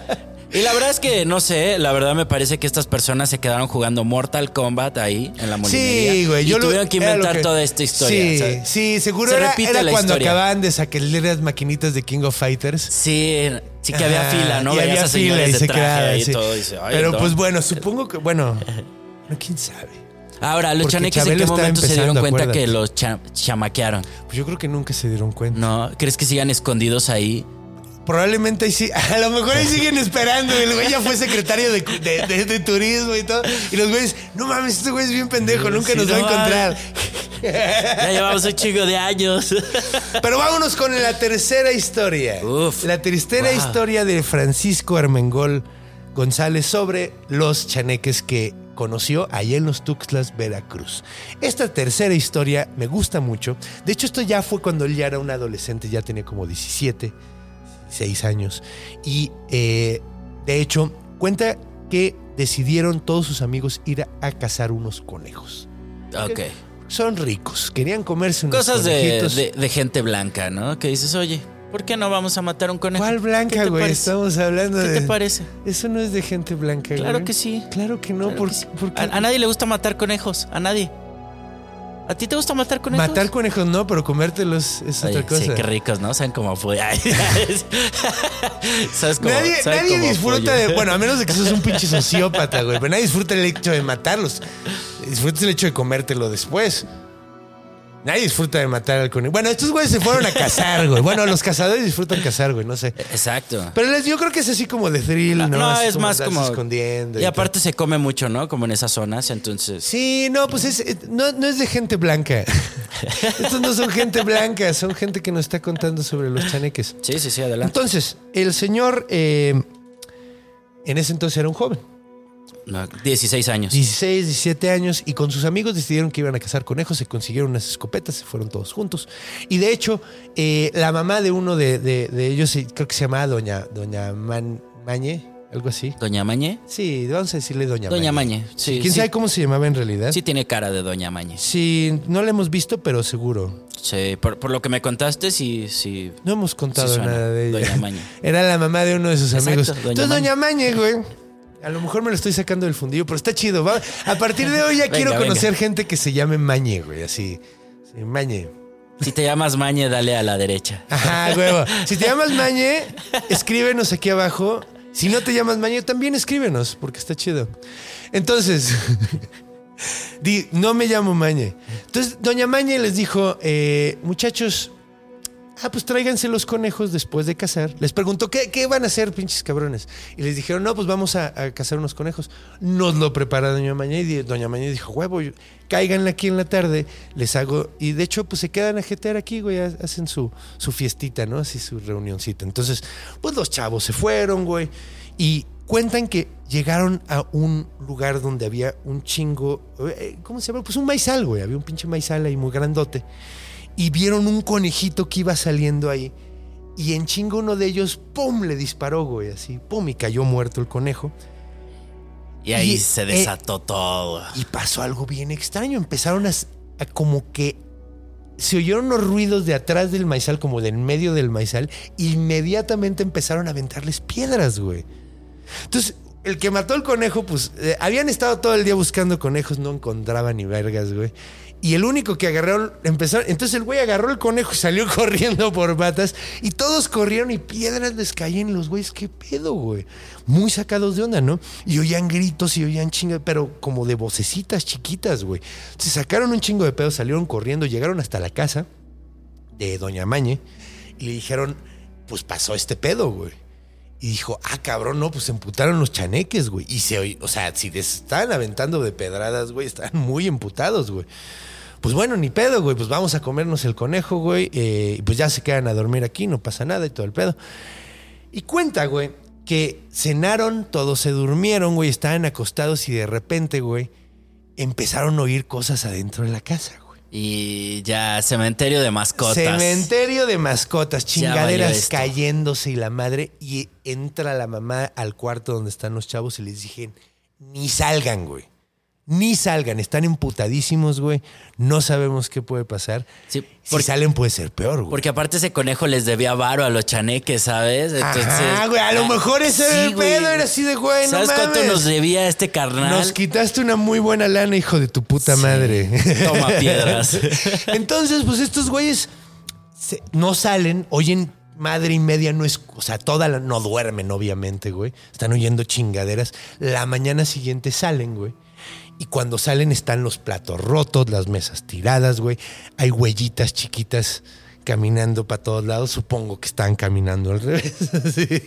Y la verdad es que no sé, la verdad me parece que estas personas se quedaron jugando Mortal Kombat ahí en la molinería. Sí, güey. Y Yo lo- tuvieron que inventar que- toda esta historia. Sí, seguro Se era, repite era la cuando historia. acababan de sacar las maquinitas de King of Fighters. Sí, sí que había fila, ¿no? y Veías había fila y se quedaba, ahí y sí. todo. y dice, "Ay, Pero no". pues bueno, supongo que, bueno, no, quién sabe. Ahora, los chaneques en qué momento se dieron cuenta acuérdate. que los cha- chamaquearon. Pues yo creo que nunca se dieron cuenta. ¿No? ¿Crees que sigan escondidos ahí? Probablemente ahí sí, a lo mejor ahí siguen esperando. El güey ya fue secretario de, de- de- de turismo y todo. Y los güeyes, no mames, este güey es bien pendejo, nunca Sí, nos va a no encontrar. Ya llevamos un chingo de años. Pero vámonos con la tercera historia. Uf. la tercera Wow. historia de Francisco Armengol González sobre los chaneques que conoció allá en los Tuxtlas, Veracruz. Esta tercera historia me gusta mucho. De hecho, esto ya fue cuando él ya era un adolescente, ya tenía como 17, 16 años. Y eh, de hecho, cuenta que decidieron todos sus amigos ir a, a cazar unos conejos. ok. Son ricos, querían comerse unos Cosas de, conejitos. de- de gente blanca, ¿no? Que dices, oye, ¿por qué no vamos a matar un conejo? ¿Cuál ¿Qué blanca, te güey? parece? Estamos hablando ¿Qué de. te parece? Eso no es de gente blanca, Claro güey. que sí. Claro que no, Claro por- que sí. porque A, a nadie le gusta matar conejos, a nadie. ¿A ti te gusta matar conejos? matar conejos no, pero comértelos es Oye, otra cosa. Sí, qué ricos, ¿no? Saben como. Ay, ¿Sabes cómo? Nadie, nadie disfruta de. Bueno, a menos de que seas un pinche sociópata, güey. Pero nadie disfruta el hecho de matarlos. Disfrutas el hecho de comértelo después. Nadie disfruta de matar al conejo. Bueno, estos güeyes se fueron a cazar, güey. Bueno, los cazadores disfrutan cazar, güey. No sé. Exacto. Pero les- yo creo que es así como de thrill, ¿no? No, es más andarse como. escondiendo. Y aparte se come mucho, ¿no? Como en esas zonas, entonces. Sí, no, pues es, eh, no, no es de gente blanca. Estos no son gente blanca, son gente que nos está contando sobre los chaneques. Sí, sí, sí, adelante. Entonces, el señor eh, en ese entonces era un joven. No, 16 años. 16, 17 años y con sus amigos decidieron que iban a cazar conejos, se consiguieron unas escopetas, se fueron todos juntos. Y de hecho, eh, la mamá de uno de, de- de ellos, eh, creo que se llamaba Doña, Doña Man- Mañe, algo así. Doña Mañe. Sí, vamos a decirle Doña, Doña Mañe, sí, ¿Quién sí. sabe cómo se llamaba en realidad? Sí tiene cara de Doña Mañe. Sí, no la hemos visto, pero seguro. Sí, por, por lo que me contaste, sí, sí. No hemos contado Sí nada de ella. Doña Mañe. Era la mamá de uno de sus Exacto, amigos. Doña Entonces, Mañe. Doña Mañe, güey. A lo mejor me lo estoy sacando del fundillo, pero está chido. va. A partir de hoy ya Venga, quiero venga. conocer gente que se llame Mañe, güey. Así. Sí, Mañe. Si te llamas Mañe, dale a la derecha. Ajá, huevo. Si te llamas Mañe, escríbenos aquí abajo. Si no te llamas Mañe, también escríbenos, porque está chido. Entonces, di, no me llamo Mañe. Entonces, Doña Mañe les dijo, eh, muchachos, ah, pues tráiganse los conejos después de cazar. Les preguntó, ¿qué, qué van a hacer, pinches cabrones? Y les dijeron, no, pues vamos a, cazar unos conejos. Nos lo prepara Doña Mañe y Doña Mañe dijo, huevo, cáiganle aquí en la tarde, les hago. Y de hecho, pues se quedan a jetear aquí, güey, ha- hacen su, su fiestita, ¿no? Así su reunioncita. Entonces, pues los chavos se fueron, güey. Y cuentan que llegaron a un lugar donde había un chingo, eh, ¿cómo se llama? Pues un maizal, güey. Había un pinche maizal ahí muy grandote. Y vieron un conejito que iba saliendo ahí. Y en chingo uno de ellos, ¡pum! le disparó, güey, así, ¡pum! y cayó muerto el conejo. Y ahí Y, se eh, desató todo. Y pasó algo bien extraño. Empezaron a, como que se oyeron unos ruidos de atrás del maizal, como del medio del maizal. Inmediatamente empezaron a aventarles piedras, güey. Entonces, el que mató el conejo, pues eh, habían estado todo el día buscando conejos, no encontraban ni vergas, güey. Y el único que agarraron, empezaron. Entonces el güey agarró el conejo y salió corriendo por patas. Y todos corrieron y piedras les caían. Los güeyes, ¿qué pedo, güey? Muy sacados de onda, ¿no? Y oían gritos y oían chinga, pero como de vocecitas chiquitas, güey. Se sacaron un chingo de pedos, salieron corriendo, llegaron hasta la casa de Doña Mañe y le dijeron, pues pasó este pedo, güey. Y dijo, ah, cabrón, no, pues se emputaron los chaneques, güey. Y se oí- o sea, si les estaban aventando de pedradas, güey, estaban muy emputados, güey. Pues bueno, ni pedo, güey, pues vamos a comernos el conejo, güey. eh, y pues ya se quedan a dormir aquí, no pasa nada y todo el pedo. Y cuenta, güey, que cenaron, todos se durmieron, güey, estaban acostados y de repente, güey, empezaron a oír cosas adentro de la casa, güey. Y ya, cementerio de mascotas. Cementerio de mascotas, chingaderas cayéndose y la madre. Y entra la mamá al cuarto donde están los chavos y les dije, ni salgan, güey. Ni salgan, están emputadísimos, güey. No sabemos qué puede pasar. Sí, si salen puede ser peor, güey. Porque aparte ese conejo les debía varo a los chaneques, ¿sabes? Entonces, Ajá, güey, a lo ah, mejor ese sí, el pedo, era así de, güey, no ¿Sabes cuánto mames. nos debía este carnal? Nos quitaste una muy buena lana, hijo de tu puta Sí. madre. Toma piedras. Entonces, pues estos güeyes se- no salen, oyen madre y media, no es, o sea, toda la, no duermen, obviamente, güey. Están oyendo chingaderas. La mañana siguiente salen, güey. Y cuando salen están los platos rotos, las mesas tiradas, güey. Hay huellitas chiquitas caminando para todos lados. Supongo que están caminando al revés. Sí.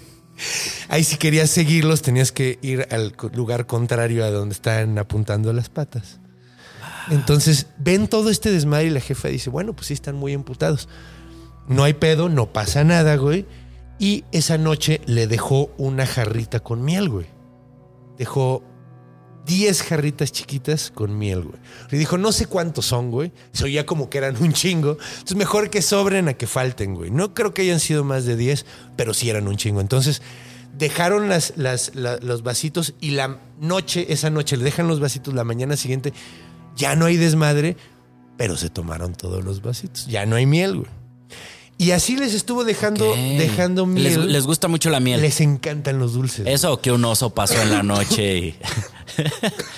Ahí si querías seguirlos tenías que ir al lugar contrario a donde están apuntando las patas. Entonces ven todo este desmadre y la jefa dice, bueno, pues sí están muy emputados. No hay pedo, no pasa nada, güey. Y esa noche le dejó una jarrita con miel, güey. Dejó 10 jarritas chiquitas con miel, güey. Le dijo, no sé cuántos son, güey. Se oía como que eran un chingo. Entonces, mejor que sobren a que falten, güey. No creo que hayan sido más de 10, pero sí eran un chingo. Entonces, dejaron las, las- la- los vasitos y la noche, esa noche, le dejan los vasitos. La mañana siguiente, ya no hay desmadre, pero se tomaron todos los vasitos. Ya no hay miel, güey. Y así les estuvo dejando, dejando miel. Les, les gusta mucho la miel. Les encantan los dulces. Eso o que un oso pasó en la noche y,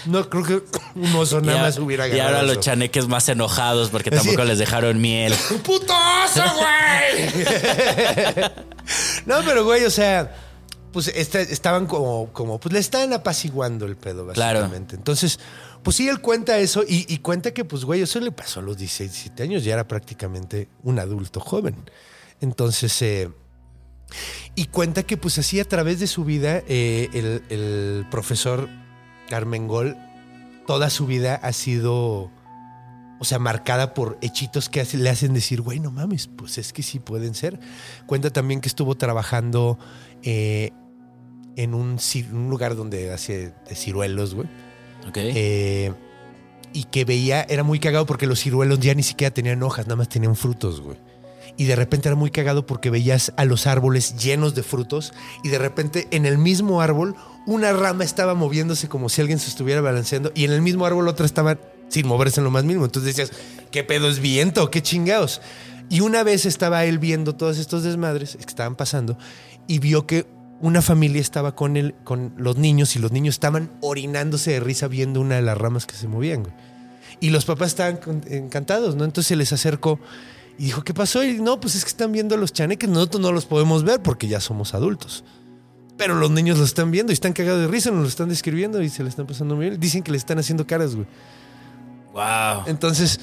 No creo que un oso nada y a- más hubiera y agarrado ahora los chaneques más enojados porque tampoco les dejaron miel. ¡Puto oso, güey! no, pero güey, o sea, pues esta- estaban como, como, pues le estaban apaciguando el pedo, Claro. básicamente. Entonces, pues sí, él cuenta eso y, cuenta que, pues, güey, eso le pasó a los 16, 17 años, ya era prácticamente un adulto joven. Entonces, eh, y cuenta que, pues, así a través de su vida, eh, el, el profesor Armengol, toda su vida ha sido o sea, marcada por hechitos que le hacen decir, güey, no mames, pues es que sí pueden ser. Cuenta también que estuvo trabajando eh, en un, lugar donde hace ciruelos, güey. Eh, y que veía, era muy cagado porque los ciruelos ya ni siquiera tenían hojas, nada más tenían frutos, güey. Y de repente era muy cagado porque veías a los árboles llenos de frutos y de repente en el mismo árbol una rama estaba moviéndose como si alguien se estuviera balanceando y en el mismo árbol otra estaba sin moverse en lo más mínimo. Entonces decías, ¿qué pedo es viento? ¿Qué chingados? Y una vez estaba él viendo todos estos desmadres que estaban pasando y vio que una familia estaba con él, con los niños y los niños estaban orinándose de risa viendo una de las ramas que se movían, güey. Y los papás estaban encantados, ¿no? Entonces se les acercó y dijo, ¿qué pasó? Y no, pues es que están viendo los chaneques, nosotros no los podemos ver porque ya somos adultos. Pero los niños los están viendo y están cagados de risa, nos lo están describiendo y se le están pasando muy bien. Dicen que le están haciendo caras, güey. Wow. Entonces,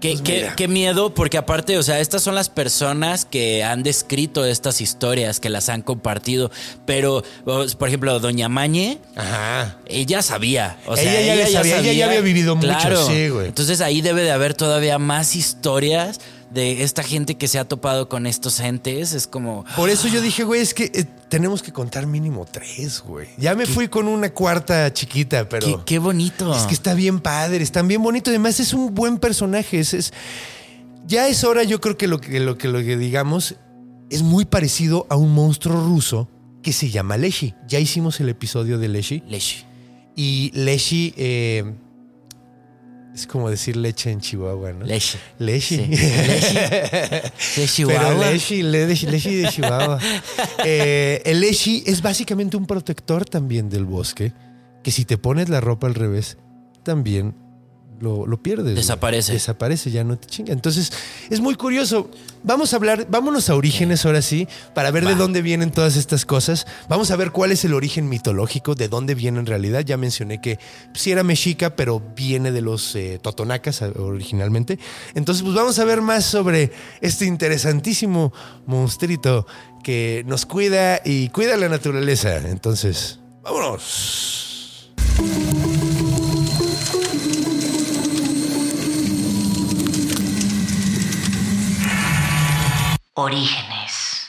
Qué, Pues qué- qué miedo, porque aparte, o sea, estas son las personas que han descrito estas historias, que las han compartido. Pero, o- por ejemplo, Doña Mañe, ajá. ella sabía. O Ella sea, ya le sabía, ella ya había vivido mucho, Claro. sí, güey. Entonces ahí debe de haber todavía más historias de esta gente que se ha topado con estos entes. Es como. Por eso yo dije, güey, es que eh, tenemos que contar mínimo tres, güey. Ya me fui con una cuarta chiquita, pero... Qué, qué bonito. Es que está bien padre, está bien bonito. Además, es un buen personaje. Es, es- ya es hora, yo creo que lo que, lo que lo que digamos es muy parecido a un monstruo ruso que se llama Leshi. Ya hicimos el episodio de Leshi. Leche. Y Leshi eh, es como decir leche en Chihuahua, ¿no? Leche. Leshi. Sí. Leshi. De Pero Chihuahua. Leshi, Leshi, Leshi de Chihuahua. Eh, el Leshi es básicamente un protector también del bosque, que si te pones la ropa al revés, también lo, lo pierdes. güey. Desaparece. Desaparece, ya no te chinga. Entonces, es muy curioso. Vamos a hablar, vámonos a orígenes ahora sí, para ver de dónde vienen todas estas cosas. Vamos a ver cuál es el origen mitológico, de dónde viene en realidad. Ya mencioné que sí era mexica, pero viene de los eh, totonacas originalmente. Entonces, pues vamos a ver más sobre este interesantísimo monstruito que nos cuida y cuida la naturaleza. Entonces, vámonos. Orígenes.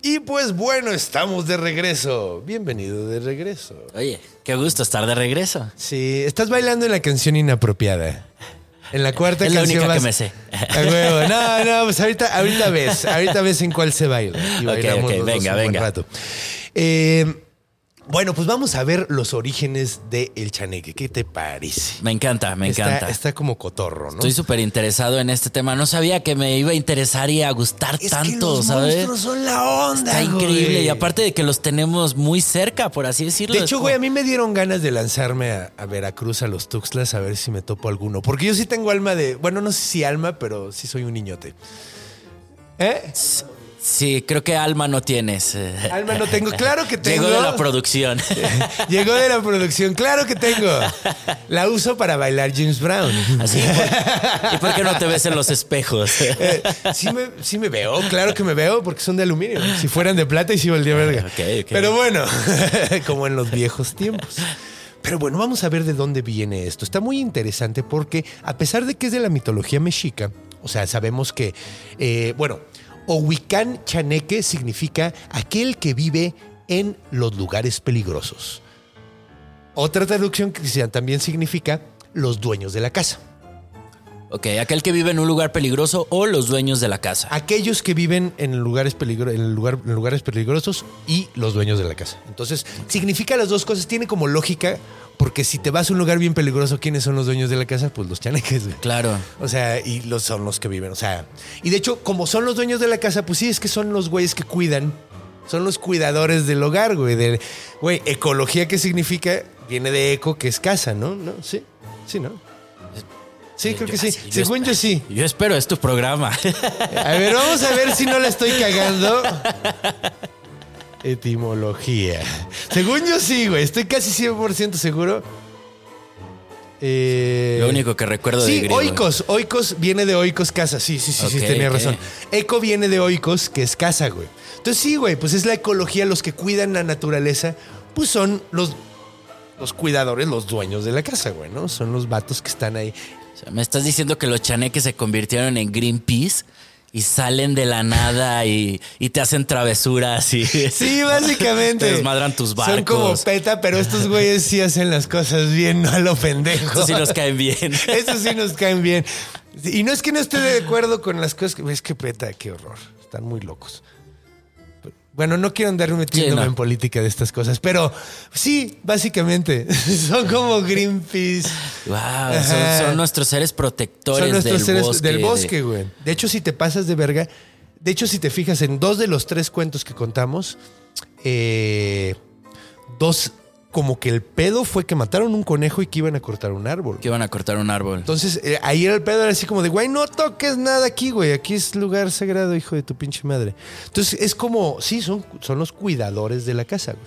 Y pues bueno, estamos de regreso. Bienvenido de regreso. Oye, qué gusto estar de regreso. Sí, estás bailando en la canción inapropiada. En la cuarta Es la canción única que vas- me sé. A huevo. No, no, pues ahorita, ahorita ves. Ahorita ves en cuál se baila. Y Ok, bailamos ok, los dos venga, venga. rato. Eh, bueno, pues vamos a ver los orígenes del chaneque. ¿Qué te parece? Me encanta, me Está- encanta. Está, como cotorro, ¿no? Estoy súper interesado en este tema. No sabía que me iba a interesar y a gustar es tanto, que los ¿sabes? monstruos son la onda, Está increíble. Y aparte de que los tenemos muy cerca, por así decirlo. De hecho, como- güey, a mí me dieron ganas de lanzarme a, a Veracruz, a los Tuxtlas, a ver si me topo alguno. Porque yo sí tengo alma de. Bueno, no sé si alma, pero sí soy un niñote. ¿Eh? Sí, creo que alma no tienes. eh. Alma no tengo. Claro que tengo. Llegó de la producción. Llegó de la producción. Claro que tengo. La uso para bailar James Brown. Así. ¿por- ¿Y por qué no te ves en los espejos? Eh, sí, me, sí me veo, claro que me veo, porque son de aluminio. Si fueran de plata, y sí valdría verga. ok, ok. Pero bueno, como en los viejos tiempos. Pero bueno, vamos a ver de dónde viene esto. Está muy interesante porque, a pesar de que es de la mitología mexica, o sea, sabemos que, eh, bueno, Ohuicán Chaneque significa aquel que vive en los lugares peligrosos. Otra traducción que también significa los dueños de la casa. ok, aquel que vive en un lugar peligroso o los dueños de la casa. aquellos que viven en lugares, peligro- en lugar- en lugares peligrosos y los dueños de la casa. Entonces, significa las dos cosas, tiene como lógica, porque si te vas a un lugar bien peligroso, ¿quiénes son los dueños de la casa? Pues los chaneques, güey. Claro. O sea, y los son los que viven, o sea, y de hecho, como son los dueños de la casa, pues sí, es que son los güeyes que cuidan, son los cuidadores del hogar, güey, de, güey, ecología, ¿qué significa? Viene de eco, que es casa, ¿no? ¿No? Sí, sí, ¿no? Sí, creo que sí. Yo Según yo sí. Yo espero, es tu programa. A ver, vamos a ver si no la estoy cagando. Etimología. Según yo sí, güey. Estoy casi 100% seguro. Eh, Lo único que recuerdo de Sí, griego. oikos. Oikos viene de oikos casa. Sí, sí, sí, sí, Ok, tenía razón. Eco viene de oikos, que es casa, güey. Entonces sí, güey, pues es la ecología, los que cuidan la naturaleza, pues son los, los cuidadores, los dueños de la casa, güey, ¿no? Son los vatos que están ahí. O sea, me estás diciendo que los chaneques se convirtieron en Greenpeace y salen de la nada y, y te hacen travesuras y Sí, básicamente. te desmadran tus barcos. Son como peta, pero estos güeyes sí hacen las cosas bien, no a lo pendejo. Estos sí nos caen bien. Esos sí nos caen bien. Y no es que no esté de acuerdo con las cosas que. Es que peta, qué horror. Están muy locos. Bueno, no quiero andar metiéndome Sí, no. en política de estas cosas, pero sí, básicamente. Son como Greenpeace. Wow, son, son nuestros seres protectores Son nuestros del seres bosque. del de- bosque, güey. De hecho, si te pasas de verga, de hecho, si te fijas en dos de los tres cuentos que contamos, eh, dos, como que el pedo fue que mataron un conejo y que iban a cortar un árbol. que iban a cortar un árbol. Entonces, eh, ahí era el pedo, era así como de, güey, no toques nada aquí, güey. Aquí es lugar sagrado, hijo de tu pinche madre. Entonces, es como, sí, son, son los cuidadores de la casa, güey.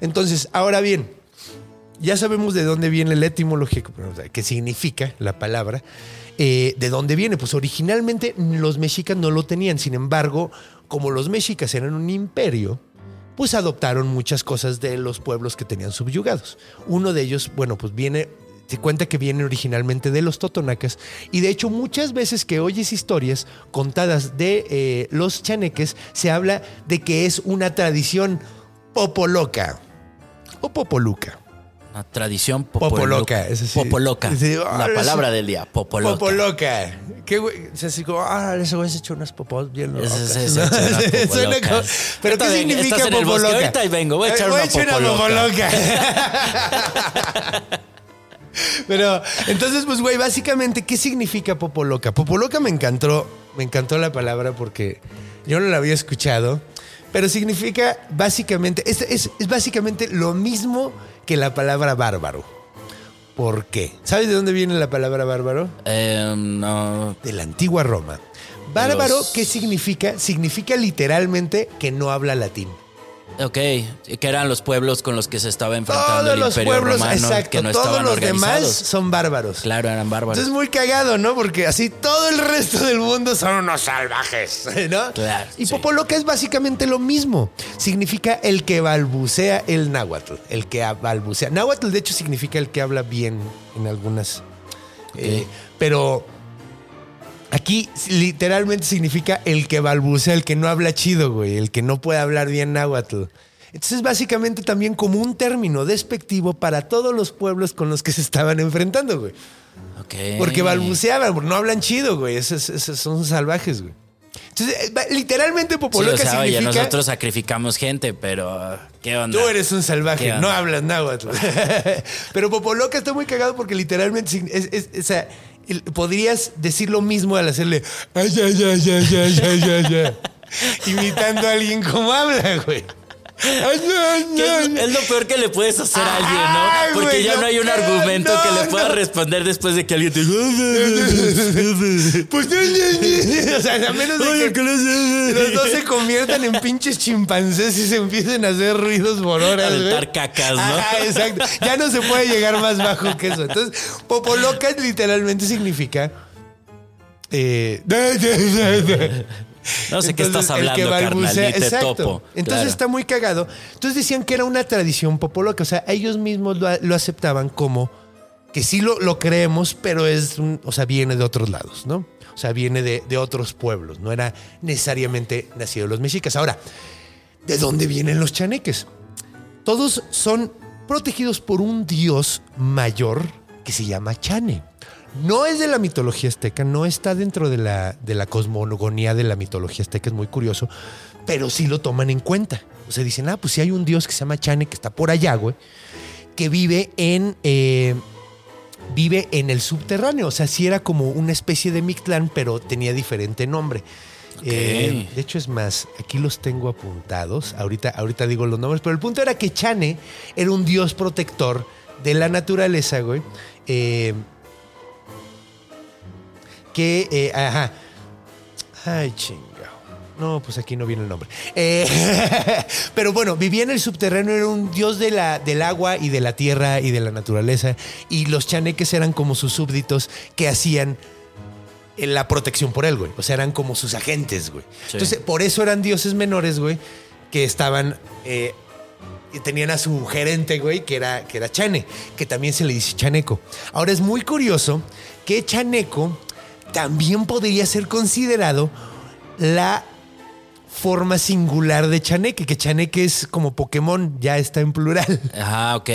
Entonces, ahora bien, ya sabemos de dónde viene la etimología, qué significa la palabra. Eh, ¿De dónde viene? Pues originalmente los mexicas no lo tenían. Sin embargo, como los mexicas eran un imperio, pues adoptaron muchas cosas de los pueblos que tenían subyugados. Uno de ellos, bueno, pues viene, se cuenta que viene originalmente de los totonacas y de hecho muchas veces que oyes historias contadas de eh, los chaneques, se habla de que es una tradición popoloca o popoluca. Una tradición Popoloca, popoloca. sí. Popoloca. Sí, ah, la eso- palabra del día, popoloca. Popoloca. ¿Qué güey? O sea, así como, ah, ese güey se echó unas popos bien locas. ese- ese ¿no? Suena como- Pero ¿qué significa popoloca? ahorita vengo, voy a echar Eh, una echar popoloca. popoloca. Pero entonces, pues, güey, básicamente, ¿qué significa popoloca? Popoloca me encantó, me encantó la palabra porque yo no la había escuchado, pero significa básicamente, es, es- es básicamente lo mismo que la palabra bárbaro. ¿Por qué? ¿Sabes de dónde viene la palabra bárbaro? Eh, no. de la antigua Roma. Bárbaro, Los- ¿qué significa? Significa literalmente que no habla latín. Ok, que eran los pueblos con los que se estaba enfrentando Todos el los imperio pueblos, romano exacto, que no todos estaban los demás son bárbaros. Claro, eran bárbaros. Entonces es muy cagado, ¿no? Porque así todo el resto del mundo son unos salvajes, ¿no? Claro, Y sí. popoloca es básicamente lo mismo. Significa el que balbucea el náhuatl, el que balbucea. Náhuatl, de hecho, significa el que habla bien en algunas. eh, pero aquí literalmente significa el que balbucea, el que no habla chido, güey, el que no puede hablar bien náhuatl. Entonces, básicamente también como un término despectivo para todos los pueblos con los que se estaban enfrentando, güey. Ok. Porque balbuceaban, no hablan chido, güey. Esos, esos son salvajes, güey. Entonces, eh, literalmente Sí, popoloca o sea, oye, significa... nosotros sacrificamos gente, pero ¿qué onda? Tú eres un salvaje, ¿Qué no hablas náhuatl. Pero Popoloca está muy cagado porque literalmente es, es- o sea, el- podrías decir lo mismo al hacerle ay, ay, ay, ay, ay, ay, ay, ay", imitando a alguien como habla, güey. Es, es lo peor que le puedes hacer a alguien, ¿no? Porque ya no hay un argumento que le pueda responder después de que alguien te. Pues, o sea, a menos de que los dos se conviertan en pinches chimpancés y se empiecen a hacer ruidos por horas. Aventar cacas, ¿no? Exacto. Ya no se puede llegar más bajo que eso. Entonces, popoloca literalmente significa. eh, No sé qué estás hablando, carnal. Ni te topo. Entonces Claro. está muy cagado. Entonces decían que era una tradición popoloca. O sea, ellos mismos lo, lo aceptaban como que sí lo, lo creemos, pero es un- o sea, viene de otros lados, ¿no? O sea, viene de, de otros pueblos. No era necesariamente nacido de los mexicas. Ahora, ¿de dónde vienen los chaneques? Todos son protegidos por un dios mayor que se llama Chane. No es de la mitología azteca, no está dentro de la, de la cosmogonía de la mitología azteca, es muy curioso, pero sí lo toman en cuenta. O sea, dicen, ah, pues sí hay un dios que se llama Chane, que está por allá, güey, que vive en, eh, vive en el subterráneo. O sea, sí era como una especie de Mictlán, pero tenía diferente nombre. Eh, de hecho, es más, aquí los tengo apuntados. Ahorita, ahorita digo los nombres, pero el punto era que Chane era un dios protector de la naturaleza, güey. Eh, que, eh, ajá. Ay, chingado. No, pues aquí no viene el nombre. Eh, pero bueno, vivía en el subterráneo, era un dios de la, del agua y de la tierra y de la naturaleza. Y los chaneques eran como sus súbditos que hacían eh, la protección por él, güey. O sea, eran como sus agentes, güey. Sí. Entonces, por eso eran dioses menores, güey, que estaban. eh, y tenían a su gerente, güey, que era, que era Chane, que también se le dice Chaneco. Ahora es muy curioso que Chaneco también podría ser considerado la forma singular de chaneque, que chaneque es como Pokémon, ya está en plural. Ajá, ok.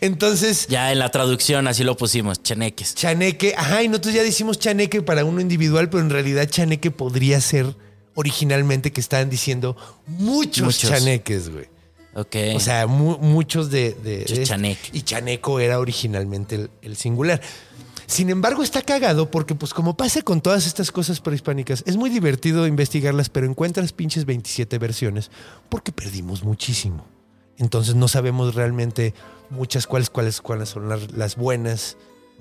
Entonces, Ya en la traducción así lo pusimos, cheneques. chaneque, ajá, y nosotros ya decimos chaneque para uno individual, pero en realidad chaneque podría ser originalmente que estaban diciendo muchos, Muchos. chaneques, güey. Ok. O sea, mu- muchos de... de- chaneque. Y chaneco era originalmente el, el singular. Sin embargo, está cagado porque, pues, como pasa con todas estas cosas prehispánicas, es muy divertido investigarlas, pero encuentras pinches 27 versiones porque perdimos muchísimo. Entonces no sabemos realmente muchas cuáles, cuáles, cuáles son las, buenas.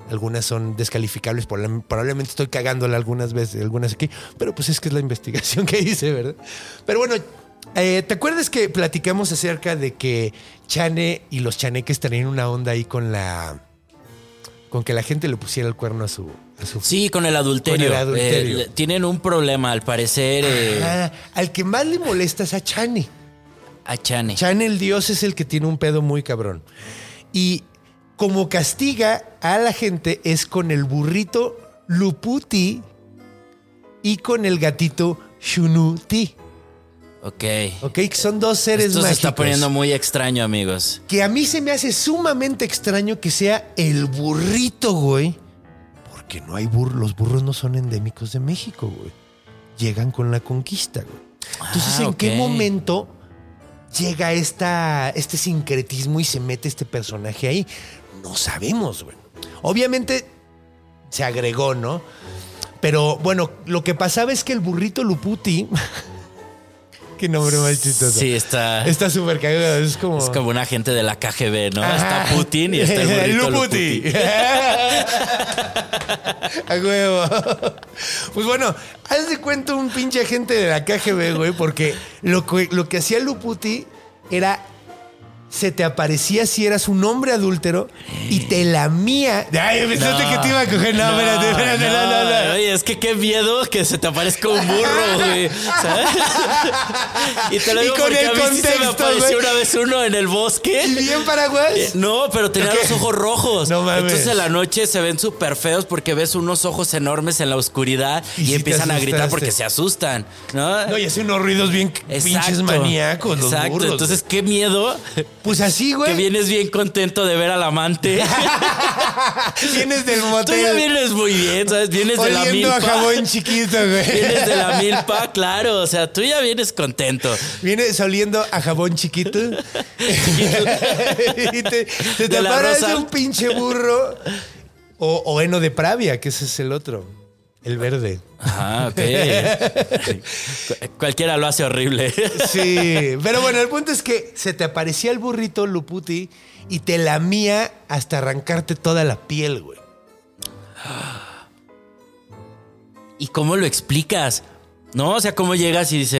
Algunas son descalificables, probable- probablemente estoy cagándola algunas veces, algunas aquí, pero pues es que es la investigación que hice, ¿verdad? Pero bueno, eh, ¿te acuerdas que platicamos acerca de que Chane y los chaneques tenían una onda ahí con la... con que la gente le pusiera el cuerno a su... A su Sí, con el adulterio. Con el adulterio. Eh, tienen un problema, al parecer, eh, Ah, al que más le molesta es a Chane. a Chane. Chan el dios es el que tiene un pedo muy cabrón. Y como castiga a la gente es con el burrito Luputi y con el gatito Shunuti. Ok. ¿Ok? Que son dos seres Esto se está poniendo muy extraño, amigos. Que a mí se me hace sumamente extraño que sea el burrito, güey. Porque no hay burros. Los burros no son endémicos de México, güey. Llegan con la conquista, güey. Entonces, Ah, ¿en qué momento llega esta, este sincretismo y se mete este personaje ahí? No sabemos, güey. Obviamente se agregó, ¿no? Pero bueno, lo que pasaba es que el burrito Luputi. qué nombre más chistoso. Sí, está. Está súper cagado. Es como. Es como un agente de la KGB, ¿no? Ajá. Está Putin y está el burrito Luputi. Luputi. A huevo. Pues bueno, haz de cuenta un pinche agente de la KGB, güey, porque lo que, lo que hacía Luputi era. Se te aparecía si eras un hombre adúltero y te lamía. Ay, pensaste que te iba a coger. No, espérate, espérate, no, no, no. Oye, es que qué miedo que se te aparezca un burro, güey. ¿sabes? y te lo Y digo con porque el a mí sí se me contexto, apareció una vez uno en el ¿Y bosque. bien paraguas? Eh, No, pero tenía los ojos rojos. No mames. Entonces en la noche se ven súper feos porque ves unos ojos enormes en la oscuridad Y y, empiezan a gritar porque se asustan. ¿no? No, y hace unos ruidos bien pinches Exacto. maníacos los Exacto. burros. Entonces, qué miedo pues así, güey. que vienes bien contento de ver al amante. Vienes del Tú ya motel. vienes muy bien, ¿sabes? Vienes de la Oliendo milpa. a jabón chiquito, güey. Vienes de la milpa, claro. O sea, tú ya vienes contento. Vienes oliendo a jabón chiquito. y te, se te De un pinche burro. O, o heno de Pravia, que ese es el otro. El verde. Ah, ok. Cu- Cualquiera lo hace horrible. Sí. Pero bueno, el punto es que se te aparecía el burrito Luputi y te lamía hasta arrancarte toda la piel, güey. ¿Y cómo lo explicas? No, o sea, cómo llegas y dices,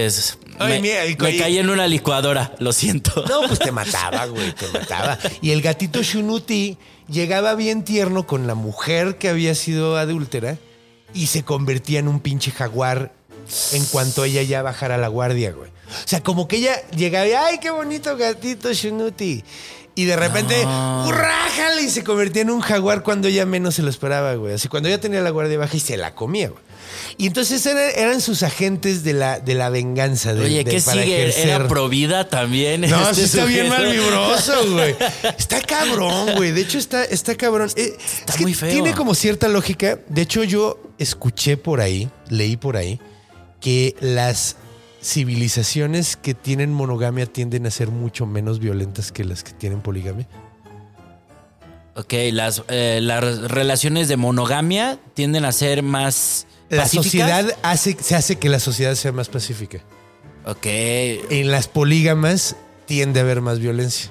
Es- Ay, me, caí en una licuadora, lo siento. No, pues te mataba, güey, te mataba. Y el gatito Shunuti llegaba bien tierno con la mujer que había sido adúltera y se convertía en un pinche jaguar en cuanto ella ya bajara la guardia, güey. O sea, como que ella llegaba y, ay, qué bonito gatito Shunuti. Y de repente, ¡hurrájale! Y se convertía en un jaguar cuando ella menos se lo esperaba, güey. Así cuando ella tenía la guardia baja y se la comía, güey. Y entonces era- eran sus agentes de la, de la venganza. De, Oye, de- ¿qué para sigue? ejercer. ¿Era provida también? No, este sí está bien sujeto? mal vibroso, güey. Está cabrón, güey. De hecho, está, está cabrón. Eh, es que feo. Tiene como cierta lógica. De hecho, yo escuché por ahí, leí por ahí, que las civilizaciones que tienen monogamia tienden a ser mucho menos violentas que las que tienen poligamia. Ok, las, eh, las relaciones de monogamia tienden a ser más La pacíficas. sociedad hace, se hace que la sociedad sea más pacífica. Ok, En las polígamas tiende a haber más violencia.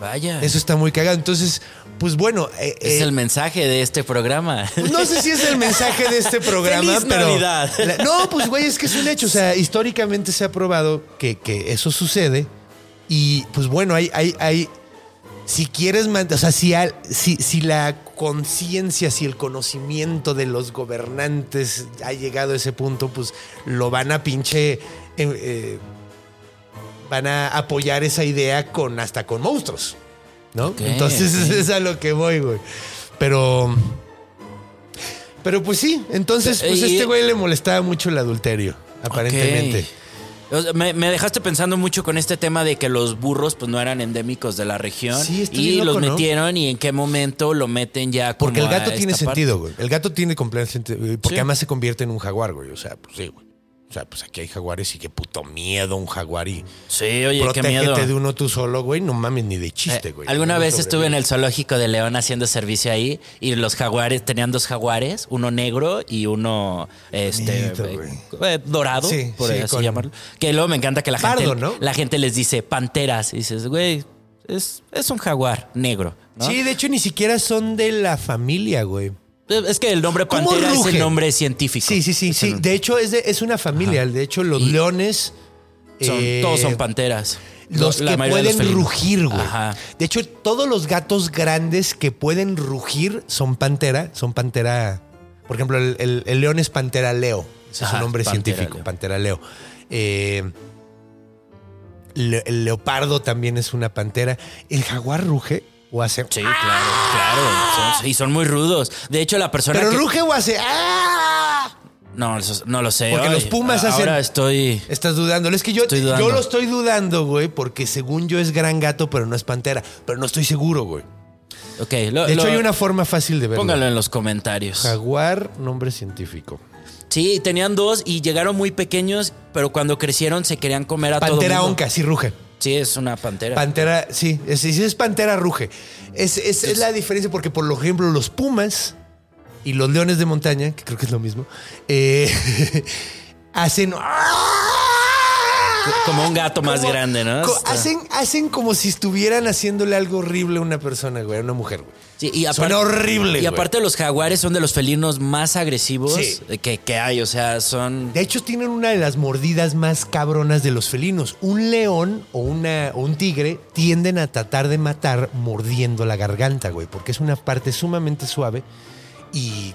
Vaya. Eso está muy cagado. Entonces, pues bueno. eh, es eh, el mensaje de este programa. pues no sé si es el mensaje de este programa, ¡Feliz pero. Navidad! La- no, pues güey, es que es un hecho. O sea, históricamente se ha probado que, que eso sucede. Y pues bueno, hay, hay, hay. Si quieres o sea, si, al- si, si la conciencia, si el conocimiento de los gobernantes ha llegado a ese punto, pues lo van a pinche. eh, eh, van a apoyar esa idea con hasta con monstruos. ¿No? Entonces es a lo que voy, güey. Pero. Pero pues sí, entonces pues este güey le molestaba mucho el adulterio, aparentemente. Me, me dejaste pensando mucho con este tema de que los burros pues no eran endémicos de la región Sí, y los metieron y en qué momento lo meten ya como Porque el gato a tiene parte. sentido, güey. El gato tiene completo sentido. Porque Sí. además se convierte en un jaguar, güey. O sea, pues sí, güey. O sea, pues aquí hay jaguares y qué puto miedo un jaguar y Sí, oye, qué miedo. de uno tú solo, güey. No mames ni de chiste, Eh, güey. Alguna No vez estuve en el zoológico de León haciendo servicio ahí y los jaguares tenían dos jaguares, uno negro y uno este Bonito, eh, eh, dorado, Sí, por sí, así con- llamarlo. Que luego me encanta que la Pardo, gente ¿no? la gente les dice panteras y dices, güey, es, es un jaguar negro, ¿no? Sí, de hecho ni siquiera son de la familia, güey. Es que el nombre ¿Cómo pantera es el nombre científico. Sí, sí, sí, sí. De hecho, es, de- es una familia. De hecho, los Y- leones. son- eh, todos son panteras. Los La que pueden los rugir, güey. Ajá. De hecho, todos los gatos grandes que pueden rugir son pantera. Son pantera. Por ejemplo, el, el- el león es pantera leo. Ese es su nombre pantera científico, leo. pantera leo. Eh, le- el leopardo también es una pantera. El jaguar ruge o hace. Sí, claro, claro. Son- y son muy rudos. De hecho, la persona Pero que- ruge o hace. ¡Ah! No, eso- no lo sé. Porque los pumas hacen- Ahora estoy... Estás dudando. Es que yo, Estoy dudando. yo lo estoy dudando, güey, porque según yo es gran gato, pero no es pantera. Pero no estoy seguro, güey. Ok, lo- De hecho, lo- hay una forma fácil de verlo. Póngalo en los comentarios. Jaguar, nombre científico. Sí, tenían dos y llegaron muy pequeños, pero cuando crecieron se querían comer a todo Pantera mundo. onca, sí ruge. Sí, es una pantera. Pantera, sí, es, sí es pantera ruge. Es, es- es la diferencia porque, por ejemplo, los pumas y los leones de montaña, que creo que es lo mismo, eh, hacen... Como un gato más Como- grande, ¿no? hacen, hacen como si estuvieran haciéndole algo horrible a una persona, güey, a una mujer, güey. Sí, y Suena horrible, Y güey. aparte los jaguares son de los felinos más agresivos Sí. que, que hay, o sea, son... De hecho, tienen una de las mordidas más cabronas de los felinos. Un león o, una, o un tigre tienden a tratar de matar mordiendo la garganta, güey, porque es una parte sumamente suave y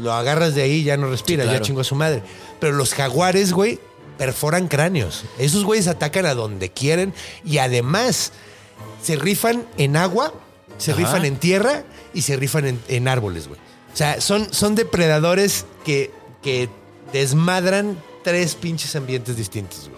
lo agarras de ahí y ya no Sí, claro. ya chingo a su madre. Pero los jaguares, güey, perforan cráneos. Esos güeyes atacan a donde quieren y además se rifan en agua, se Ajá. rifan en tierra y se rifan en, en árboles, güey. O sea, son, son depredadores que, que desmadran tres pinches ambientes distintos, güey.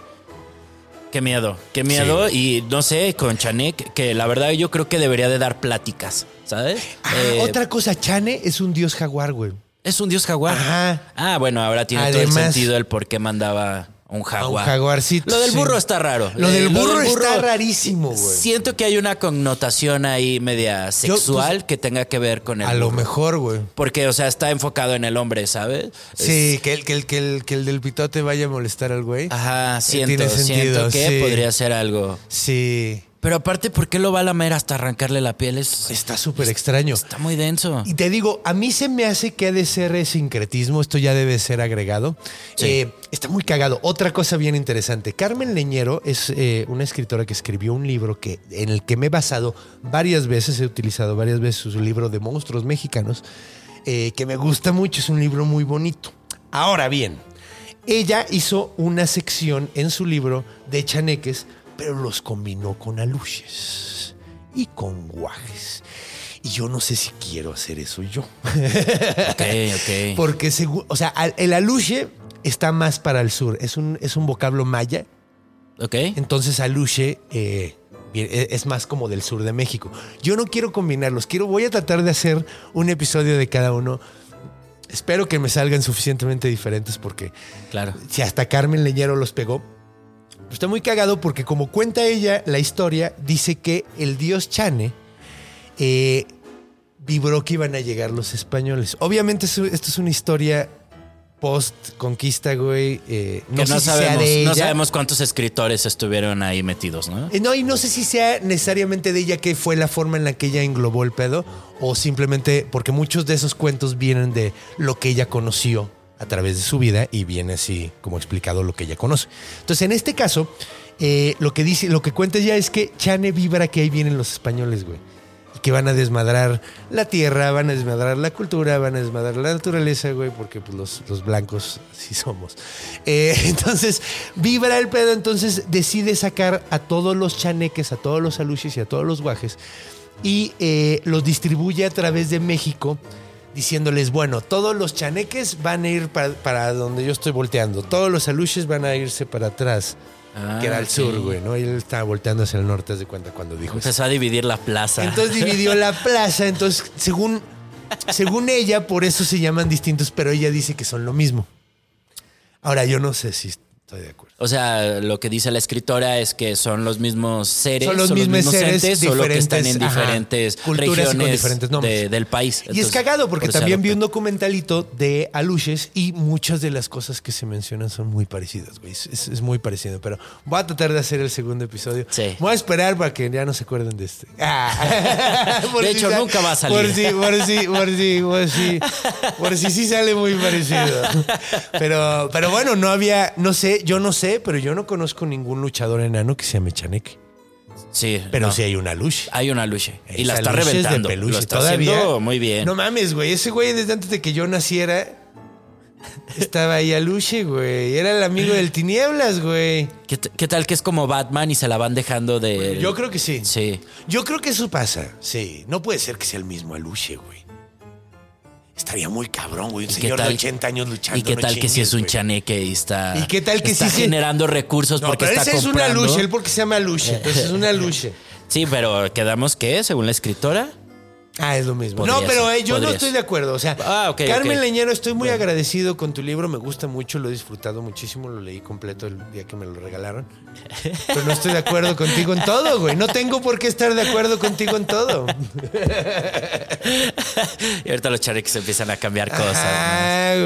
Qué miedo, qué miedo. y no sé, con Chanek, que la verdad yo creo que debería de dar pláticas, ¿sabes? Ah, Eh, otra cosa, Chane es un dios jaguar, güey. Es un dios jaguar. Ajá. Ah, bueno, ahora tiene todo el sentido el por qué mandaba un jaguar. jaguarcito, Lo del sí. burro está raro. Lo del Eh, burro está rarísimo, güey. Siento que hay una connotación ahí media sexual que tenga que ver con el pues, A lo mejor, güey. Porque, o sea, está enfocado en el hombre, ¿sabes? Sí, que el, que, el, que, el, que el del pitote vaya a molestar al güey. Ajá, siento, Tiene sentido, siento que sí. podría ser algo. Sí. Pero aparte, ¿por qué lo va a lamer hasta arrancarle la piel? Es- Está súper extraño. Está muy denso. Y te digo, a mí se me hace que ha de ser sincretismo, esto ya debe ser agregado. Sí. Eh, está muy cagado. Otra cosa bien interesante, Carmen Leñero es eh, una escritora que escribió un libro que, en el que me he basado varias veces, he utilizado varias veces su libro de monstruos mexicanos, eh, que me gusta mucho, es un libro muy bonito. Ahora bien, ella hizo una sección en su libro de chaneques, pero los combinó con aluches y con guajes. Y yo no sé si quiero hacer eso yo. Ok, ok. Porque, o sea, el aluche está más para el sur. Es un, es un vocablo maya. Ok. Entonces, aluche eh, e- es más como del sur de México. Yo no quiero combinarlos. Quiero, voy a tratar de hacer un episodio de cada uno. Espero que me salgan suficientemente diferentes porque Claro. si hasta Carmen Leñero los pegó. Está muy cagado porque como cuenta ella la historia, dice que el dios Chane eh, vibró que iban a llegar los españoles. Obviamente esto es una historia post conquista, güey. eh, no Que sé no, si sea sabemos, de no ella. sabemos cuántos escritores estuvieron ahí metidos, ¿no? Eh, No, y no sé si sea necesariamente de ella que fue la forma en la que ella englobó el pedo o simplemente porque muchos de esos cuentos vienen de lo que ella conoció a través de su vida y viene así como explicado lo que ella conoce. Entonces, en este caso, eh, lo que dice, lo que cuenta ella es que Chane vibra que ahí vienen los españoles, güey. Y que van a desmadrar la tierra, van a desmadrar la cultura, van a desmadrar la naturaleza, güey, porque pues, los, los blancos sí somos. Eh, entonces, vibra el pedo, entonces decide sacar a todos los chaneques, a todos los aluches y a todos los guajes y eh, los distribuye a través de México diciéndoles, bueno, todos los chaneques van a ir para, para donde yo estoy volteando, todos los aluches van a irse para atrás, Ah, que era al ok. sur, güey, ¿no? Y él estaba volteando hacia el norte, de cuenta cuando dijo eso. Empezó a dividir la plaza. Entonces dividió la plaza, entonces según, según ella, por eso se llaman distintos, pero ella dice que son lo mismo. Ahora, yo no sé si estoy de acuerdo. O sea, lo que dice la escritora es que son los mismos seres, Son los mismos seres, entes, solo que están en diferentes, ajá, culturas y con regiones diferentes nombres. de- del país. y es cagado porque también vi un documentalito de aluches y muchas de las cosas que se mencionan son muy parecidas, güey. Es, muy parecido, pero voy a tratar de hacer el segundo episodio. Sí. Voy a esperar para que ya no se acuerden de este. Ah. De hecho, nunca va a salir. Por si, por si, por si, por si, por si sí sale muy parecido. Pero, pero bueno, no había, no sé, yo no sé, pero yo no conozco ningún luchador enano que se llame Chaneque. Sí, Pero no. sí hay una luche. hay una luche. Y la está luche es de reventando. peluche. Lo está Todavía. haciendo muy bien. No mames, güey. Ese güey desde antes de que yo naciera estaba ahí a luche, güey. Era el amigo del Tinieblas, güey. ¿Qué, qué tal que es como Batman y se la van dejando de... Yo creo que sí. Sí. Yo creo que eso pasa. Sí. No puede ser que sea el mismo Aluche, güey. Estaría muy cabrón, güey. Un ¿Y qué señor de tal- 80 años luchando. ¿Y qué no tal que si es un güey. chaneque y está... ¿Y qué tal que está se- generando recursos No, porque pero está ese es una comprando? luche. Él porque se llama Aluche. Entonces es una luche. Sí, pero quedamos que, según la escritora... Ah, es lo mismo. Podría no, pero ser, eh, yo no estoy de acuerdo. O sea, Ah, Carmen. Leñero, estoy muy agradecido con tu libro. Me gusta mucho, lo he disfrutado muchísimo. Lo leí completo el día que me lo regalaron. Pero no estoy de acuerdo contigo en todo, güey. No tengo por qué estar de acuerdo contigo en todo. Y ahorita los chaneques empiezan a cambiar cosas.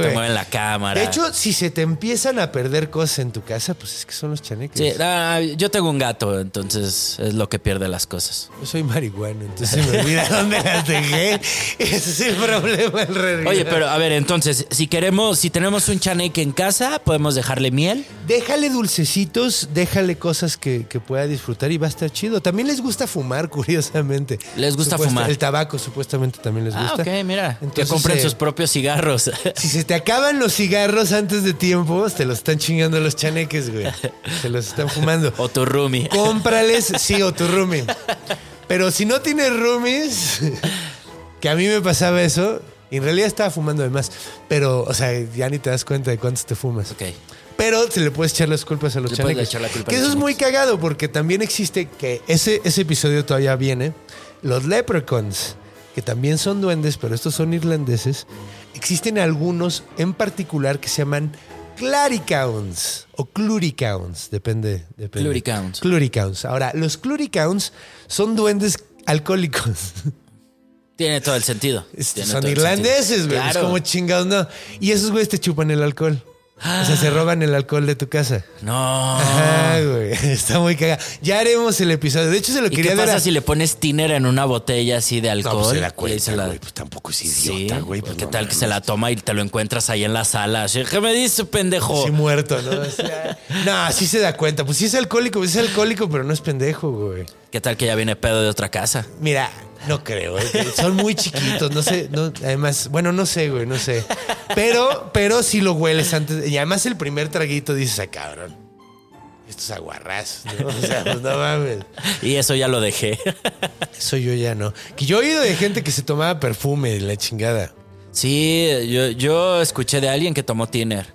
Te mueven la cámara. De hecho, si se te empiezan a perder cosas en tu casa, pues es que son los chaneques. Sí, ah, yo tengo un gato, entonces es lo que pierde las cosas. Yo soy marihuana, entonces me olvida dónde las dejé. Ese es el problema en realidad. Oye, pero a ver, entonces, si queremos, si tenemos un chaneque en casa, podemos dejarle miel. Déjale dulcecitos, déjale cosas que, que pueda disfrutar y va a estar chido. También les gusta fumar, curiosamente. Les gusta Supuesta- fumar. El tabaco supuestamente también les Ah, gusta. ok, mira. que Entonces, compren eh, sus propios cigarros. Si se te acaban los cigarros antes de tiempo, te los están chingando los chaneques, güey. Se los están fumando. o tu roomie. Cómprales, sí, o tu roomie. Pero si no tienes roomies, que a mí me pasaba eso, y en realidad estaba fumando de más. Pero, o sea, ya ni te das cuenta de cuántos te fumas. Ok. Pero se le puedes echar las culpas a los echar la culpa que a eso los es muy cagado porque también existe que ese, ese episodio todavía viene. Los leprechauns, que también son duendes, pero estos son irlandeses. Existen algunos en particular que se llaman claricauns o cluricauns, depende. depende. Cluricauns. Cluricauns. Ahora, los cluricauns son duendes alcohólicos. Tiene todo el sentido. Este, Tiene son irlandeses, güey. Claro. Es como chingados, no. Y esos güeyes te chupan el alcohol. O sea, se roban el alcohol de tu casa. No. Ajá, güey. Está muy cagado. Ya haremos el episodio. De hecho, se lo ¿Y quería qué dar pasa a- si le pones tiner en una botella así de No, alcohol? pues se da Y cuenta, se la- güey. Pues tampoco es Sí, idiota, güey. Pues ¿Qué no tal que se la toma y te lo encuentras ahí en la sala? Así, ¿Qué me dice, pendejo? Sí, muerto, ¿no? O sea, no, sí se da cuenta. Pues sí es alcohólico, pues es alcohólico, pero no es pendejo, güey. ¿Qué tal que ya viene pedo de otra casa? Mira, no creo. ¿eh? Son muy chiquitos, no sé. no- además, bueno, no sé, güey, no sé. Pero, pero si lo hueles antes. Y además el primer traguito dices, ah, cabrón. Estos aguarrás, ¿no? O sea, pues no mames. Y eso ya lo dejé. Eso yo ya no. Que yo he oído de gente que se tomaba perfume la chingada. Sí, yo, yo escuché de alguien que tomó tiner.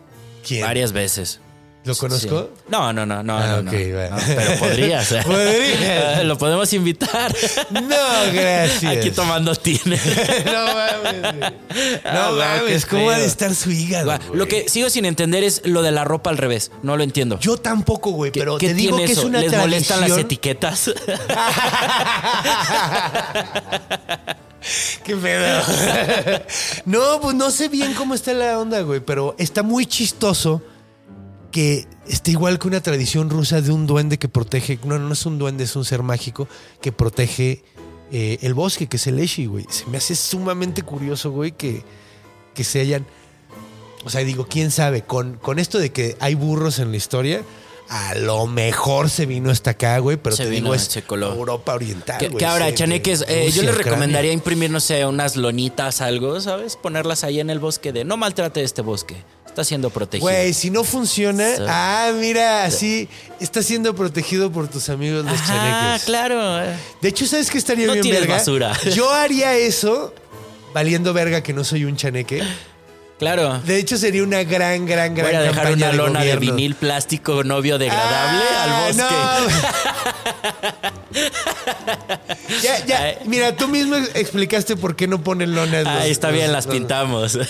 ¿Quién? Varias veces. ¿Lo conozco? Sí. No, no, no, no. Ah, no, ok, no. va. No, pero podrías. Podrías. Lo podemos invitar. No, gracias. Aquí tomando tiner. no mames. güey. Ah, No mames, ¿cómo ha de pedo. estar su hígado? Lo que sigo sin entender es lo de la ropa al revés. No lo entiendo. Yo tampoco, güey, ¿Qué, pero qué te digo que es eso? una ¿Les tradición. molestan las etiquetas? Qué pedo. no, pues no sé bien cómo está la onda, güey, pero está muy chistoso que está igual que una tradición rusa de un duende que protege. No, no es un duende, es un ser mágico que protege eh, el bosque, que es el Eshi, güey. Se me hace sumamente curioso, güey, que, que se hayan. O sea, digo, quién sabe, con, con esto de que hay burros en la historia. A lo mejor se vino hasta acá, güey, pero Se te vino, digo, es. Europa Oriental. Que, güey, que ahora, chaneques, eh, yo les Ucrania. recomendaría imprimir, no sé, unas lonitas, algo, ¿sabes? Ponerlas ahí en el bosque de no maltrate este bosque. Está siendo protegido. Güey, si no funciona, Sí. ah, mira, así está siendo protegido por tus amigos los Ajá, chaneques. claro. De hecho, ¿sabes qué estaría No bien verga? basura. Yo haría eso valiendo verga que no soy un chaneque. Claro. De hecho, sería una gran, gran, gran Voy a dejar campaña una de lona de vinil plástico no biodegradable Ah, al bosque. ya, ya. Mira, tú mismo explicaste por qué no ponen lonas. los- Ahí está los- bien, las los- pintamos.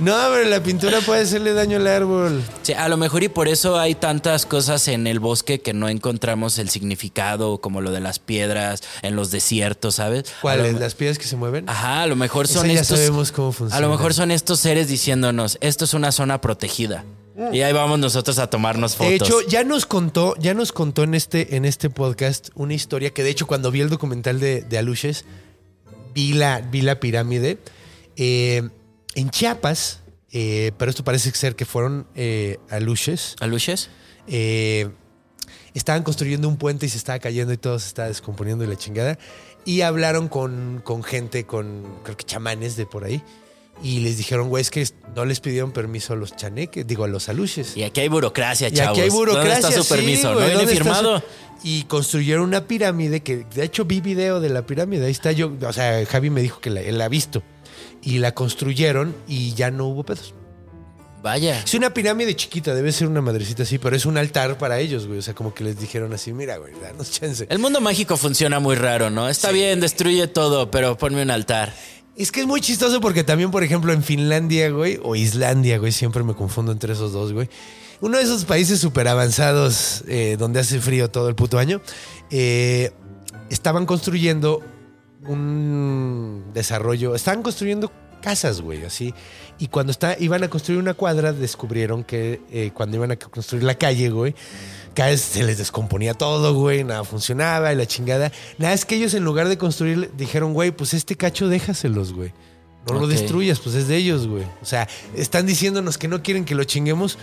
No, pero la pintura puede hacerle daño al árbol. Sí, a lo mejor y por eso hay tantas cosas en el bosque que no encontramos el significado, como lo de las piedras en los desiertos, ¿sabes? ¿Cuáles? lo- ¿Las piedras que se mueven? Ajá, a lo mejor Esa son ya estos. sabemos cómo funciona. A lo mejor son estos seres diciéndonos, esto es una zona protegida. Y ahí vamos nosotros a tomarnos fotos. De hecho, ya nos contó, ya nos contó en este, en este podcast una historia que de hecho cuando vi el documental de, de Aluches, vi la, vi la pirámide. Eh, en Chiapas, eh, pero esto parece ser que fueron eh, Aluches, ¿Aluches? eh, estaban construyendo un puente y se estaba cayendo y todo se estaba descomponiendo y la chingada. Y hablaron con, con gente, con creo que chamanes de por ahí. Y les dijeron, güey, es que no les pidieron permiso a los chaneques, digo, a los aluches. Y aquí hay burocracia, Y chavos. aquí hay burocracia. ¿Dónde está su sí, permiso? güey, ¿No viene ¿dónde está firmado? su- Y construyeron una pirámide que, de hecho, vi video de la pirámide. Ahí está yo. O sea, Javi me dijo que la, él la ha visto. Y la construyeron y ya no hubo pedos. Vaya. Es una pirámide chiquita, debe ser una madrecita así, pero es un altar para ellos, güey. O sea, como que les dijeron así, mira, güey, danos chance. El mundo mágico funciona muy raro, ¿no? Está bien, destruye todo, pero ponme un altar. Es que es muy chistoso porque también, por ejemplo, en Finlandia, güey, o Islandia, güey, siempre me confundo entre esos dos, güey. Uno de esos países súper avanzados eh, donde hace frío todo el puto año, eh, estaban construyendo un desarrollo, estaban construyendo casas, güey, así. Y cuando iban a construir una cuadra, descubrieron que eh, cuando iban a construir la calle, güey, se les descomponía todo, güey, nada funcionaba y la chingada. Nada, es que ellos en lugar de construir, dijeron, güey, pues este cacho déjaselos, güey. No lo destruyas, pues es de ellos, güey. O sea, están diciéndonos que no quieren que lo chinguemos,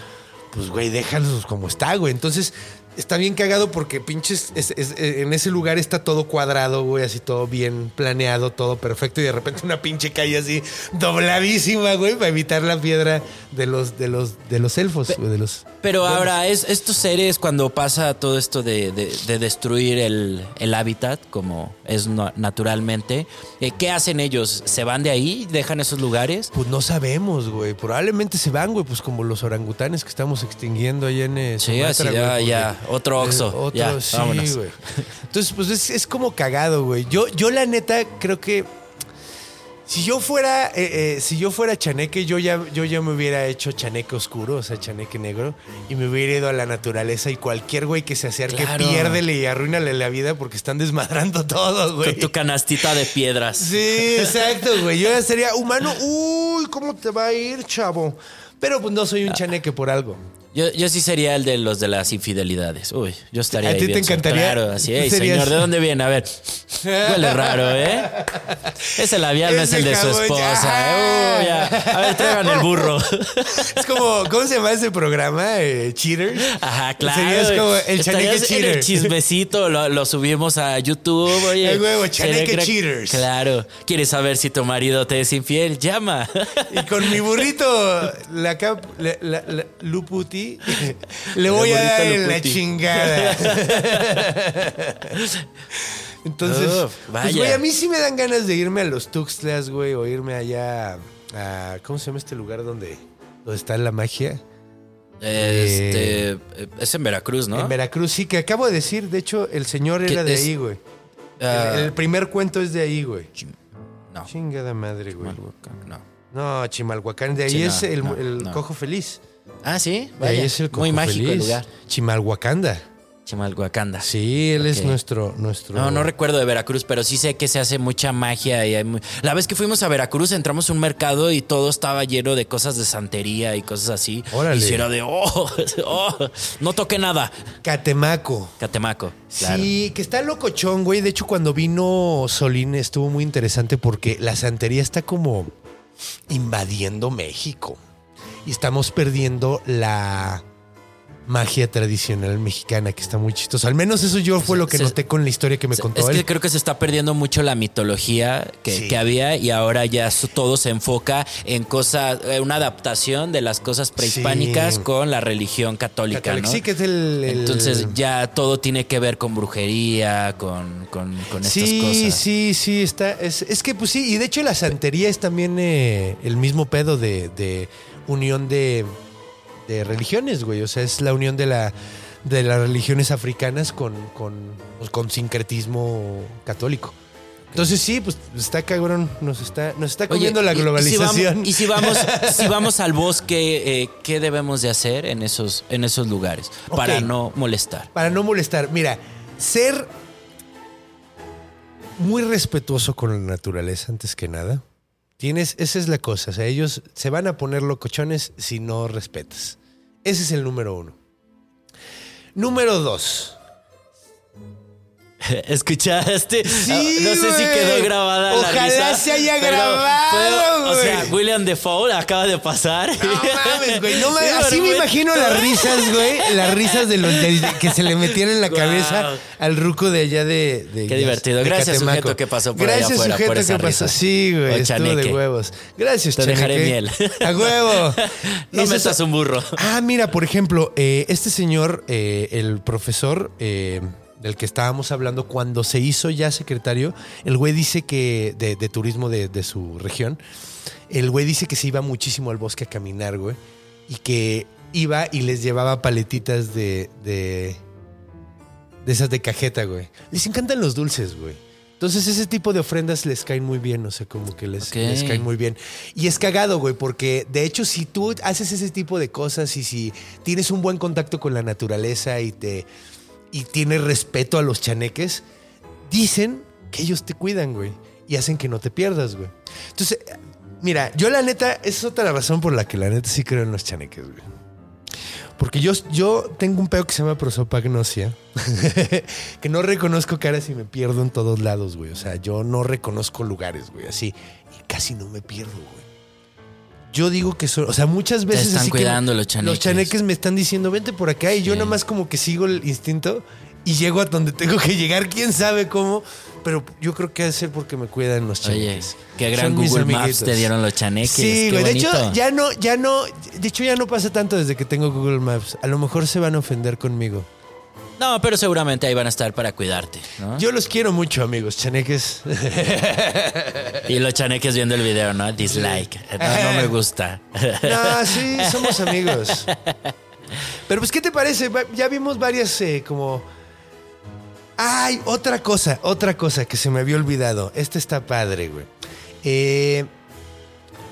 pues, güey, déjalos como está, güey. Entonces, está bien cagado porque pinches, es- es- en ese lugar está todo cuadrado, güey, así todo bien planeado, todo perfecto. Y de repente una pinche calle así dobladísima, güey, para evitar la piedra de los, de los, de los elfos, güey, de los... Pero ahora, es, estos seres, cuando pasa todo esto de, de- de destruir el, el hábitat, como es no- naturalmente, eh, ¿qué hacen ellos? ¿Se van de ahí? ¿Dejan esos lugares? Pues no sabemos, güey. Probablemente se van, güey, pues como los orangutanes que estamos extinguiendo allá en eh, Sí, Sumatra, así, güey, ya, porque- ya. Otro Oxxo. Eh, otro, Ya, sí, vámonos. güey. Entonces, pues es, es como cagado, güey. Yo, yo la neta creo que si yo fuera, eh, eh, si yo fuera chaneque, yo ya, yo ya me hubiera hecho chaneque oscuro, o sea, chaneque negro, y me hubiera ido a la naturaleza y cualquier güey que se acerque, Claro. piérdele y arruínale la vida porque están desmadrando todo, güey. Con tu canastita de piedras. Sí, exacto, güey. Yo ya sería humano. Uy, ¿cómo te va a ir, chavo? Pero pues no soy un chaneque por algo. Yo, yo sí sería el de los de las infidelidades. Uy, yo estaría ¿A ahí ti te bien encantaría? Claro, así ¿Tú es. serías- Señor, ¿de dónde viene? A ver. Huele raro, ¿eh? Ese labial no es el de su esposa. Uy, ya. A ver, traigan el burro. Es como, ¿cómo se llama ese programa? Eh, Cheaters. Ajá, claro. Serías como el en cheater. el chismecito, lo, lo subimos a YouTube, oye. El huevo, crack- cheaters. Claro. ¿Quieres saber si tu marido te es infiel? Llama. Y con mi burrito, la, cap, la, la- la- Luputi, le voy a dar en la chingada. Entonces, pues, vaya. güey, a mí sí me dan ganas de irme a los Tuxtlas, güey, o irme allá a, ¿cómo se llama este lugar donde, donde está la magia? Este. eh, Es en Veracruz, ¿no? En Veracruz, sí, que acabo de decir, de hecho, el señor ¿Qué era de es? ahí, güey. Ah, el, el primer cuento es de ahí, güey. no. Chingada madre, güey. No. No, Chimalhuacán, de ahí Sí, no, es el, no, el no. cojo feliz. Ah, sí. Ahí es el Muy mágico el lugar. Chimalhuacanda. Chimalhuacanda. Sí, él es nuestro, nuestro. No, no recuerdo de Veracruz, pero sí sé que se hace mucha magia. Y hay muy- La vez que fuimos a Veracruz entramos a un mercado y todo estaba lleno de cosas de santería y cosas así. Órale. Y si era de, oh, oh, no toqué nada. Catemaco. Catemaco. claro. Sí, que está locochón, güey. De hecho, cuando vino Solín estuvo muy interesante porque la santería está como invadiendo México. Y estamos perdiendo la magia tradicional mexicana, que está muy chistoso. Al menos eso yo fue lo que se- noté con la historia que me contó Es él. que creo que se está perdiendo mucho la mitología que, Sí. que había y ahora ya su- todo se enfoca en cosas, eh, una adaptación de las cosas prehispánicas Sí. con la religión católica, Católico. ¿no? Sí, que es el. el- Entonces ya todo tiene que ver con brujería, con, con, con estas Sí, cosas. sí, sí, está. Es, es que, pues sí, y de hecho la santería es también eh, el mismo pedo de, de unión de, de religiones, güey. O sea, es la unión de la de las religiones africanas con, con, pues, con sincretismo católico. Entonces sí, pues está cabrón, nos está, nos está Oye, comiendo la y- y si globalización. vamos- Y si vamos, si vamos, al bosque, eh, ¿qué debemos de hacer en esos, en esos lugares? Para no molestar. Para no molestar, mira, ser muy respetuoso con la naturaleza antes que nada. Tienes, esa es la cosa. O sea, ellos se van a poner locochones si no respetas. Ese es el número uno. Número dos. ¿Escuchaste? Sí, no sé si güey. quedó grabada la Ojalá risa, se haya grabado, O sea, güey. William Defoe acaba de pasar. No mames, güey. No mames. Sí, Así me güey. imagino las risas, güey. Las risas de los de- que se le metían en la cabeza al ruco de allá de. de- Qué divertido. de Gracias, Catemaco. sujeto que pasó por allá afuera, sujeto por esa que pasó. risa. Sí, güey. Estuvo de huevos. Gracias, Te dejaré miel. A huevo. No Eso metas un burro. Ah, mira, por ejemplo, eh, este señor, eh, el profesor eh, del que estábamos hablando, cuando se hizo ya secretario, el güey dice que de, de turismo de, de su región, el güey dice que se iba muchísimo al bosque a caminar, güey, y que iba y les llevaba paletitas de, de, de esas de cajeta, güey. Les encantan los dulces, güey. Entonces ese tipo de ofrendas les caen muy bien, o sea, como que les, les caen muy bien. Y es cagado, güey, porque de hecho si tú haces ese tipo de cosas y si tienes un buen contacto con la naturaleza y te y tienes respeto a los chaneques, dicen que ellos te cuidan, güey, y hacen que no te pierdas, güey. Entonces, mira, yo la neta, esa es otra razón por la que la neta sí creo en los chaneques, güey. Porque yo, yo tengo un pedo que se llama prosopagnosia, que no reconozco caras y me pierdo en todos lados, güey. O sea, yo no reconozco lugares, güey, así. Y casi no me pierdo, güey. Yo digo que son, o sea, muchas veces están así que cuidando los chaneques. Los chaneques me están diciendo, vente por acá y yo nada más como que sigo el instinto y llego a donde tengo que llegar, quién sabe cómo, pero yo creo que ser porque me cuidan los Oye, chaneques. qué gran Son Google Maps te dieron los chaneques. Sí, güey. De hecho, ya no, ya no, de hecho ya no pasa tanto desde que tengo Google Maps. A lo mejor se van a ofender conmigo. No, pero seguramente ahí van a estar para cuidarte, ¿no? Yo los quiero mucho, amigos, chaneques. Y los chaneques viendo el video, ¿no? Dislike. No, no me gusta. No, sí, somos amigos. Pero pues, ¿qué te parece? Ya vimos varias eh, como... Ay, otra cosa, otra cosa que se me había olvidado. Este está padre, güey. Eh,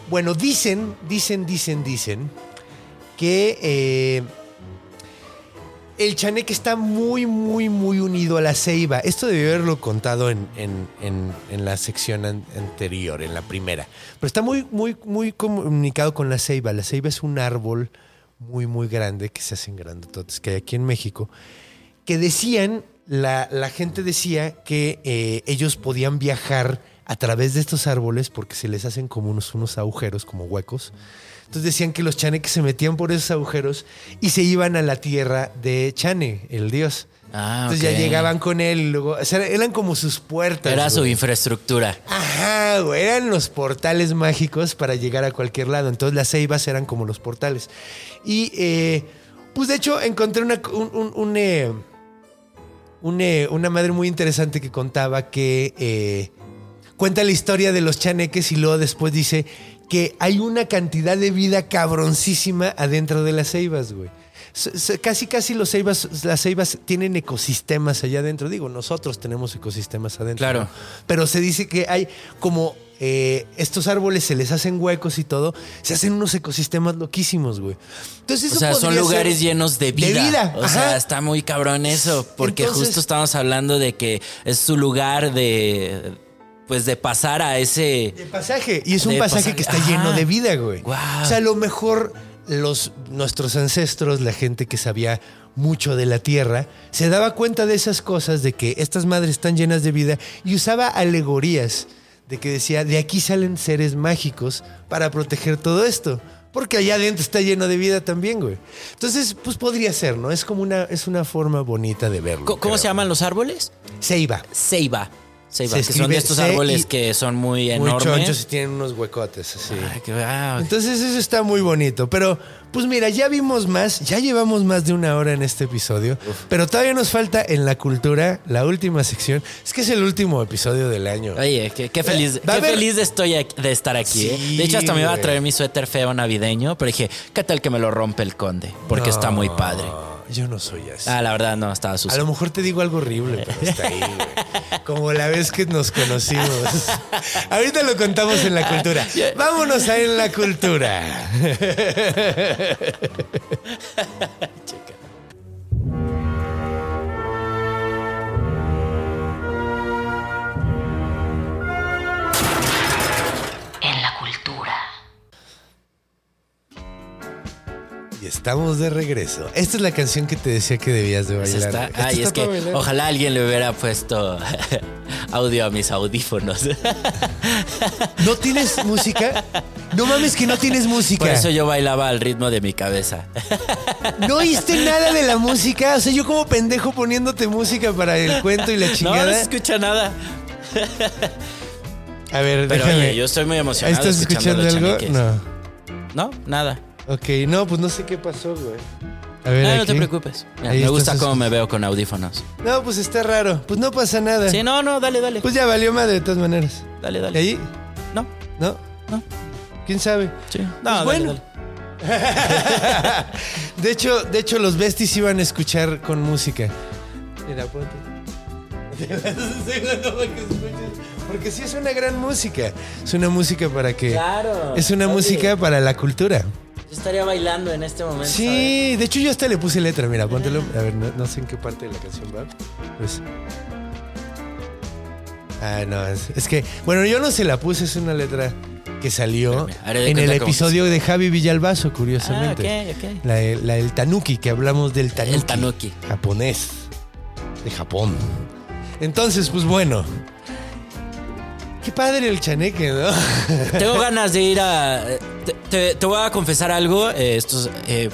bueno, dicen, dicen, dicen, dicen que eh, el chaneque está muy, muy, muy unido a la ceiba. Esto debió haberlo contado en, en- en- la sección an- anterior, en la primera. Pero está muy, muy, muy comunicado con la ceiba. La ceiba es un árbol muy, muy grande que se hacen grandototes que hay aquí en México. Que decían, la, la gente decía que eh, ellos podían viajar a través de estos árboles porque se les hacen como unos, unos agujeros, como huecos. Entonces decían que los chaneques se metían por esos agujeros y se iban a la tierra de Chane, el dios. Ah, Entonces ya llegaban con él y luego, o sea, eran como sus puertas. Era su infraestructura. Ajá, güey, eran los portales mágicos para llegar a cualquier lado. Entonces las ceibas eran como los portales. Y eh, pues de hecho encontré una, un- un- un, eh, eh, una madre muy interesante que contaba que cuenta la historia de los chaneques y luego después dice que hay una cantidad de vida cabroncísima adentro de las ceibas, güey. Casi, casi los ceibas, las ceibas tienen ecosistemas allá adentro. Digo, nosotros tenemos ecosistemas adentro. Claro. ¿no? Pero se dice que hay como eh, estos árboles se les hacen huecos y todo, se hacen unos ecosistemas loquísimos, güey. Entonces, O eso sea, son lugares llenos de vida. De vida, O sea, está muy cabrón eso. Porque Entonces- justo estamos hablando de que es su lugar de. Pues de pasar a ese. De pasaje. Y es un pasaje, pasaje. que está Ajá. lleno de vida, güey. O sea, a lo mejor los, nuestros ancestros, la gente que sabía mucho de la tierra, se daba cuenta de esas cosas, de que estas madres están llenas de vida y usaba alegorías de que decía, de aquí salen seres mágicos para proteger todo esto. Porque allá adentro está lleno de vida también, güey. Entonces, pues podría ser, ¿no? Es como una, es una forma bonita de verlo. ¿Cómo creo. se llaman los árboles? Ceiba. Ceiba. Ceiba, que son de estos árboles que son muy Muy enormes. chonchos y tienen unos huecotes así. Ay, qué- ah, Entonces eso está muy bonito. Pero, pues mira, ya vimos más, ya llevamos más de una hora en este episodio, pero todavía nos falta en la cultura la última sección. Es que es el último episodio del año. Oye, qué, qué feliz, Va a qué haber- feliz estoy aquí- de estar aquí. ¿eh? De hecho, hasta me iba a traer mi suéter feo navideño, pero dije, ¿qué tal que me lo rompe el conde? Porque está muy padre. Yo no soy así. Ah, la verdad, no, estaba A sucio. lo mejor te digo algo horrible, pero está ahí, güey. Como la vez que nos conocimos. Ahorita lo contamos en la cultura. Vámonos a en la cultura. En estamos de regreso. Esta es la canción que te decía que debías de Pues bailar. está- ay, está es que bailar. ojalá alguien le hubiera puesto audio a mis audífonos. ¿No tienes música? No mames que no tienes música. Por eso yo bailaba al ritmo de mi cabeza. ¿No oíste nada de la música? O sea, yo como pendejo poniéndote música para el cuento y la No, no chingada. se escucha nada. A ver, Pero déjame. oye, yo estoy muy ¿Ahí emocionado. estás escuchando los algo? No. No, nada. Ok, no, pues no sé qué pasó, güey. A ver, No, no te aquí. preocupes. Mira, Ahí me gusta cómo me veo con audífonos. No, pues está raro. Pues no pasa nada. Sí, no, no, dale, dale. Pues ya valió madre de todas maneras. Dale, ¿Y dale. ahí? No, ¿No? no. ¿Quién sabe? Sí. Pues No, dale, bueno. dale. de hecho, de hecho, los besties iban a escuchar con música. Mira, ponte. Porque sí es una gran música. Es una música para que. Claro. Es una música para la cultura. Yo estaría bailando en este momento. Sí, de hecho yo hasta le puse letra. Mira, póntelo. A ver, no, no sé en qué parte de la canción va. Pues. Ah, no, es, es que, bueno, yo no se la puse, es una letra que salió Espérame, en el episodio de Javi Villalbazo, Ah, curiosamente. ok, ok. La, la del tanuki, que hablamos del tanuki. El tanuki. Japonés. De Japón. Entonces, pues bueno. Qué padre el chaneque, ¿no? Tengo ganas de ir a. Te, te- te voy a confesar algo. eh, esto es, eh,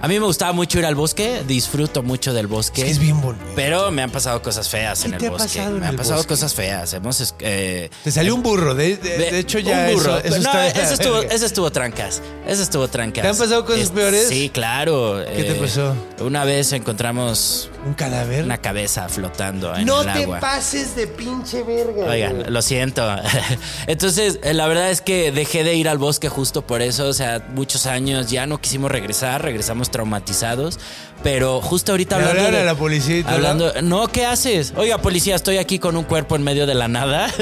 a mí me gustaba mucho ir al bosque. Disfruto mucho del bosque. Es que es bien bonito. Pero me han pasado cosas feas ¿Qué en el te bosque. me han pasado bosque? cosas feas. Hemos. es- eh, Te salió un burro. De, de- de hecho, ya un burro. eso, eso no, está ese, estuvo, ese estuvo trancas. Ese estuvo trancas. ¿Te han pasado cosas peores? Sí, claro. ¿Qué te pasó? Una vez encontramos ¿Un cadáver? una cabeza flotando en no el te agua. pases de pinche verga. Oigan, lo siento. Entonces, eh, la verdad es que dejé de ir al bosque justo por eso. O sea, muchos años ya no quisimos regresar, regresamos traumatizados. Pero justo ahorita Le hablando. de- a la policía y todo. Hablando, no, ¿qué haces? Oiga, policía, estoy aquí con un cuerpo en medio de la nada.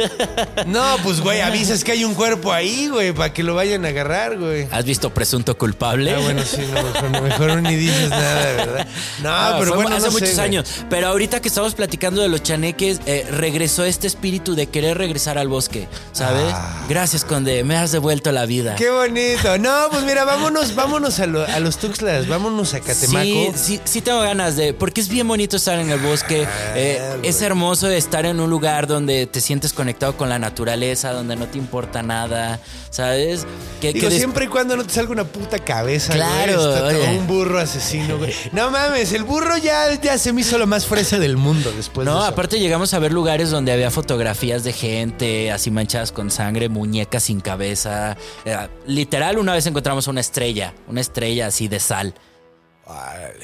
No, pues güey, avisas que hay un cuerpo ahí, güey, para que lo vayan a agarrar, güey. ¿Has visto presunto culpable? Ah, bueno, sí, no, mejor, mejor ni dices nada, ¿verdad? No, Ah, pero bueno, hace no sé, muchos güey. años. Pero ahorita que estamos platicando de los chaneques, eh, regresó este espíritu de querer regresar al bosque, ¿sabes? Gracias, Conde, me has devuelto la vida. Ah. Qué bonito. No, pues mira, vámonos, vámonos a, lo- a los Tuxtlas, vámonos a Catemaco. Sí, sí, sí tengo ganas de, porque es bien bonito estar en el bosque, Ah, eh, es hermoso estar en un lugar donde te sientes conectado con la naturaleza, donde no te importa nada, ¿sabes? Que, Digo, que des- siempre y cuando no te salga una puta cabeza, Claro, güey. Está todo un burro asesino, güey. No mames, el burro ya, ya se me hizo lo más fresa del mundo después de No, eso. aparte llegamos a ver lugares donde había fotografías de gente así manchadas con sangre, muñecas sin cabeza. Eh, literal, una vez encontramos una estrella, una estrella así de sal.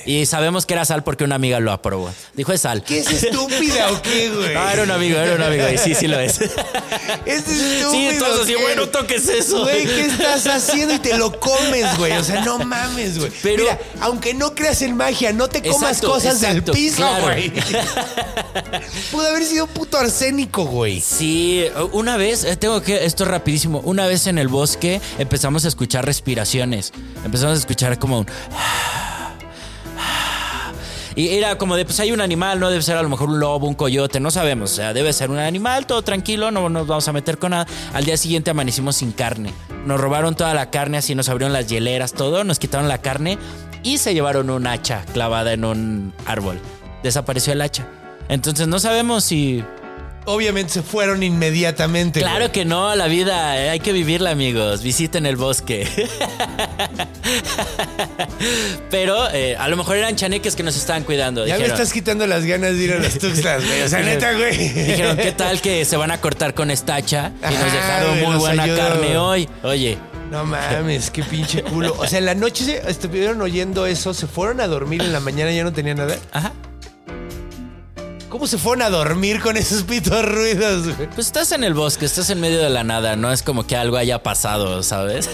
Y sabemos que era sal porque una amiga lo aprobó. Dijo, es sal. ¿Qué es estúpida o qué, güey? Ah, era un amigo, era un amigo. Y sí, sí lo es. Es estúpido. Sí, entonces así, güey, no toques eso. Güey, ¿qué estás haciendo? Y te lo comes, güey. O sea, no mames, güey. Pero- Mira, aunque no creas en magia, no te comas Exacto, cosas exacto, del piso, claro. güey. Pudo haber sido puto arsénico, güey. Sí, una vez, eh, tengo que, esto es rapidísimo, una vez en el bosque empezamos a escuchar respiraciones, empezamos a escuchar como un... Y era como de, pues hay un animal, no debe ser a lo mejor un lobo, un coyote, no sabemos, o sea, debe ser un animal, todo tranquilo, no nos vamos a meter con nada. Al día siguiente amanecimos sin carne, nos robaron toda la carne, así nos abrieron las hieleras, todo, nos quitaron la carne y se llevaron un hacha clavada en un árbol. Desapareció el hacha. Entonces no sabemos si Obviamente se fueron inmediatamente. Claro güey. que no, la vida eh, hay que vivirla, amigos. Visiten el bosque. Pero eh, a lo mejor eran chaneques que nos estaban cuidando. Ya me estás quitando las ganas de ir a las tuxtlas, güey. O sea, neta, güey. dijeron, ¿qué tal que se van a cortar con esta hacha? Y nos dejaron güey, muy nos buena ayudó. carne hoy. Oye, No mames, qué pinche culo. O sea, en la noche se estuvieron oyendo eso, se fueron a dormir, en la mañana ya no tenían nada. ajá. ¿Cómo se fueron a dormir con esos pitos ruidos, güey? Pues estás en el bosque, estás en medio de la nada. No es como que algo haya pasado, ¿sabes?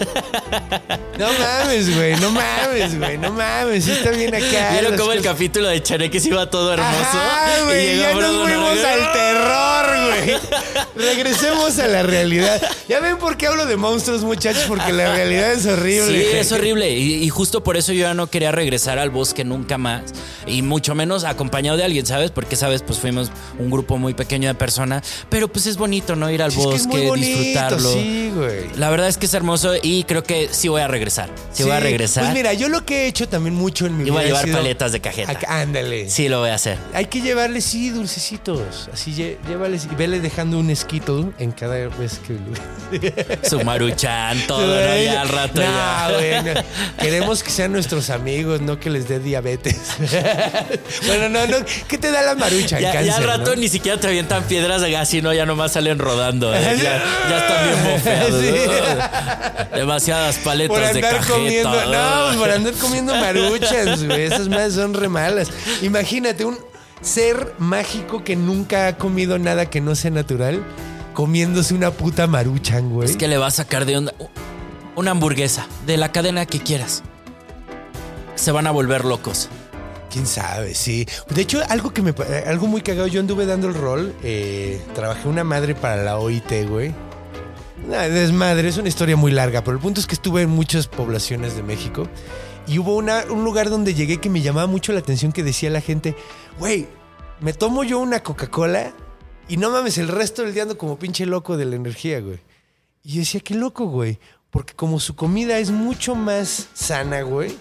No mames, güey, no mames, güey, no mames, está bien acá. ¿Vieron cómo el capítulo de chaneques iba todo hermoso? Ajá, Y güey, llegó ya nos fuimos al terror, güey. Regresemos a la realidad. Ya ven por qué hablo de monstruos, muchachos, porque la realidad es horrible. Sí, es horrible. Y, y justo por eso yo ya no quería regresar al bosque nunca más. Y mucho menos acompañado de alguien, ¿sabes? Porque, ¿sabes? Pues fuimos un grupo muy pequeño de personas. Pero pues es bonito, ¿no? Ir al Sí, es que bosque, es bonito, disfrutarlo. sí, güey. La verdad es que es hermoso y creo que sí voy a regresar. Sí, voy a Sí, regresar. Pues mira, yo lo que he hecho también mucho en mi y voy a vida. llevar sido- paletas de cajeta. Acá- ándale. Sí, lo voy a hacer. Hay que llevarle, sí, dulcecitos. Así, llévales y vele dejando un esquito en cada vez que. Su maruchan, todo, ¿no? Ya al rato no, ya. güey, no. Queremos que sean nuestros amigos, no que les dé diabetes. bueno, no, no. ¿Qué te da la Ya, Cáncer, ya al rato ¿no? ni siquiera te avientan piedras de gas, sino ya nomás salen rodando. ¿eh? Ya, ya están bien bofeados. Sí. Demasiadas paletas Por de cajeta. comiendo. No, por andar comiendo maruchas, güey. Esas más son re malas. Imagínate un ser mágico que nunca ha comido nada que no sea natural, comiéndose una puta maruchan, güey. Es que le va a sacar de onda una hamburguesa de la cadena que quieras. Se van a volver locos. Quién sabe, sí. De hecho, algo que me eh, algo muy cagado, yo anduve dando el rol, eh, trabajé una madre para la OIT, güey. Nah, desmadre, es una historia muy larga, pero el punto es que estuve en muchas poblaciones de México y hubo una- un lugar donde llegué que me llamaba mucho la atención que decía la gente, güey, me tomo yo una Coca-Cola y no mames, el resto del día ando como pinche loco de la energía, güey. Y yo decía, qué loco, güey, porque como su comida es mucho más sana, güey,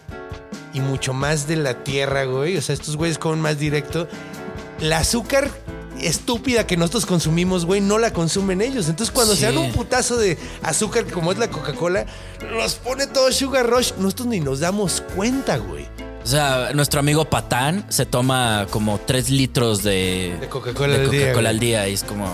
y mucho más de la tierra, güey. O sea, estos güeyes comen más directo. El azúcar estúpida que nosotros consumimos, güey, no la consumen ellos. Entonces, cuando Sí. se dan un putazo de azúcar como es la Coca-Cola, nos pone todo Sugar Rush. Nosotros ni nos damos cuenta, güey. O sea, nuestro amigo Patán se toma como 3 litros de, De Coca-Cola al día. Y es como,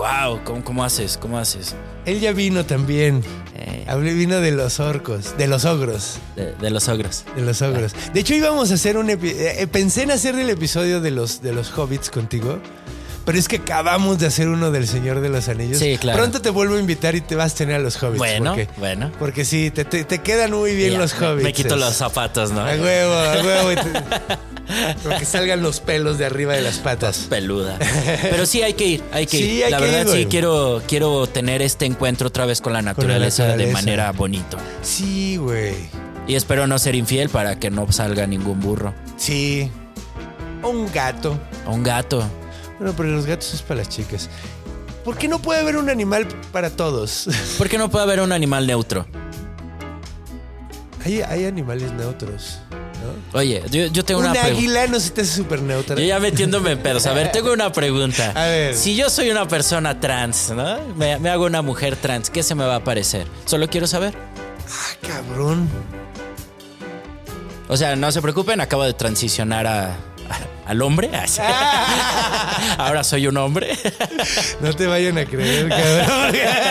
wow, ¿cómo, ¿cómo haces? ¿Cómo haces? Él ya vino también. Eh. Hablé, vino de los orcos, de los ogros. De, de los ogros. De los ogros. De hecho, íbamos a hacer un epi- eh, Pensé en hacer el episodio de los, de los hobbits contigo. Pero es que acabamos de hacer uno del Señor de los Anillos. Sí, claro. Pronto te vuelvo a invitar y te vas a tener a los hobbits. Bueno, porque, bueno. Porque sí, te, te- te quedan muy bien Ya, los hobbits. Me quito los zapatos, ¿no? A huevo, a huevo. Porque salgan los pelos de arriba de las patas. peluda. Pero sí hay que ir, hay que Sí, ir. hay la que verdad ir, sí quiero quiero tener este encuentro otra vez con la naturaleza, de naturaleza. manera bonito. Sí, güey. Y espero no ser infiel para que no salga ningún burro Sí. O un gato. o un gato. Bueno, pero los gatos es para las chicas. ¿Por qué no puede haber un animal para todos? ¿Por qué no puede haber un animal neutro? hay, hay animales neutros, ¿no? Oye, yo, yo tengo Un una pregunta. águila no se te hace súper neutra. Yo ya metiéndome en pedos. A ver, tengo una pregunta. A ver. Si yo soy una persona trans, ¿no? Me, me hago una mujer trans, ¿qué se me va a parecer? Solo quiero saber. Ah, cabrón. O sea, no se preocupen, acabo de transicionar a- al hombre. Así. Ahora soy un hombre. No te vayan a creer, cabrón.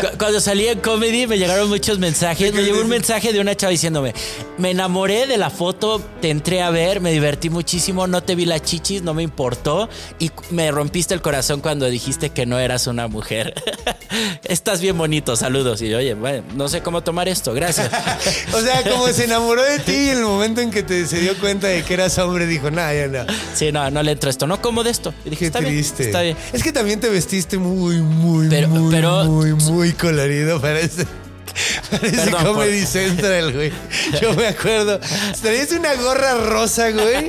Cu- Cuando salí en comedy me llegaron muchos mensajes. Me llegó un mensaje de una chava diciéndome: Me enamoré de la foto, te entré a ver, me divertí muchísimo, no te vi la chichis, no me importó. Y me rompiste el corazón cuando dijiste que no eras una mujer. Estás bien bonito, saludos. Y yo, oye, bueno, no sé cómo tomar esto, gracias. O sea, como se enamoró de ti y en el momento en que te, se dio cuenta de que eras hombre, dijo, nah, ya no. Sí, no, no le entro a esto, no como de esto. Y dije, Qué está bien, triste. está bien. Es que también te vestiste muy, muy, Pero- muy, pero- muy, muy colorido para ese Perdón, Comedy por- Central, güey. Yo me acuerdo. Traías una gorra rosa, güey.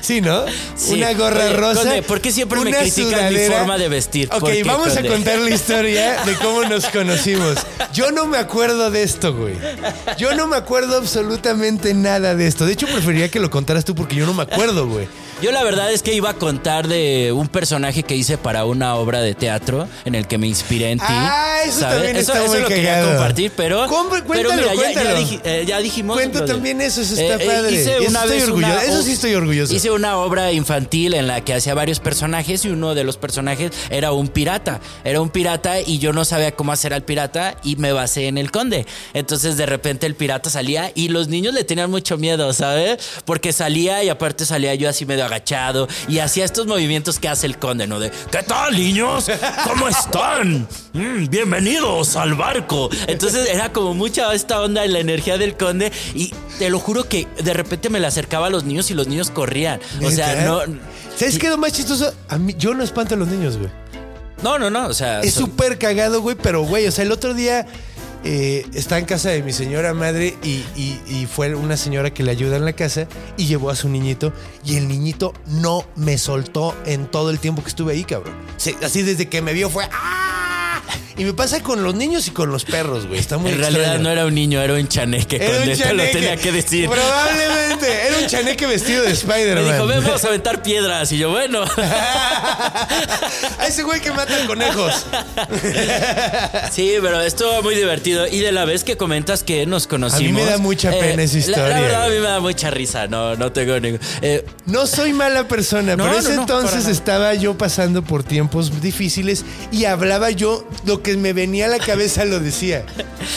Sí, ¿no? Sí. Una gorra Oye, rosa. Conde, ¿por qué siempre me critican mi sudadera. forma de vestir? Ok, ¿Por qué, vamos Conde? a contar la historia de cómo nos conocimos. Yo no me acuerdo de esto, güey. Yo no me acuerdo absolutamente nada de esto. De hecho, preferiría que lo contaras tú porque yo no me acuerdo, güey. Yo la verdad es que iba a contar de un personaje que hice para una obra de teatro en el que me inspiré en ti. Ah, eso también eso, está eso muy lo quería compartir, pero, Com- pero cuéntalo, mira, ya- ya, cuéntalo. dij- eh, ya dijimos. Cuenta también eso, eso está padre. hice Eso una estoy vez orgulloso, una- eso sí estoy orgulloso. Hice una obra infantil en la que hacía varios personajes y uno de los personajes era un pirata. Era un pirata y yo no sabía cómo hacer al pirata y me basé en el conde. Entonces de repente el pirata salía y los niños le tenían mucho miedo, ¿sabes? Porque salía y aparte salía yo así medio agachado y hacía estos movimientos que hace el conde, ¿no? De ¿qué tal, niños? ¿Cómo están? Mm, bienvenidos al barco. Entonces era como mucha esta onda en la energía del conde y te lo juro que de repente me le acercaba a los niños y los niños corrían. O sea, ¿Neta? no. ¿Sabes qué es lo más chistoso? A mí, yo no espanto a los niños, güey. No, no, no. O sea, Es son- súper cagado, güey, pero, güey, o sea, el otro día eh, está en casa de mi señora madre y, y- fue una señora que le ayuda en la casa y llevó a su niñito y el niñito no me soltó en todo el tiempo que estuve ahí, cabrón. Así desde que me vio fue ¡ah! Y me pasa con los niños y con los perros, güey. Está muy en realidad extraño. no era un niño, era un chaneque. Era un te lo chaneque. tenía que decir. Probablemente. Era un chaneque vestido de Me Spider-Man. dijo, ven, vamos a aventar piedras. Y yo, bueno. a ese güey que mata conejos. Sí, pero estuvo muy divertido. Y de la vez que comentas que nos conocimos. eh, A mí me da mucha pena esa la- historia, La, verdad, a mí me da mucha risa. No, no tengo ningún. eh, No soy mala persona, No, pero ese no, entonces estaba yo pasando por tiempos difíciles y hablaba yo lo que me venía a la cabeza lo decía.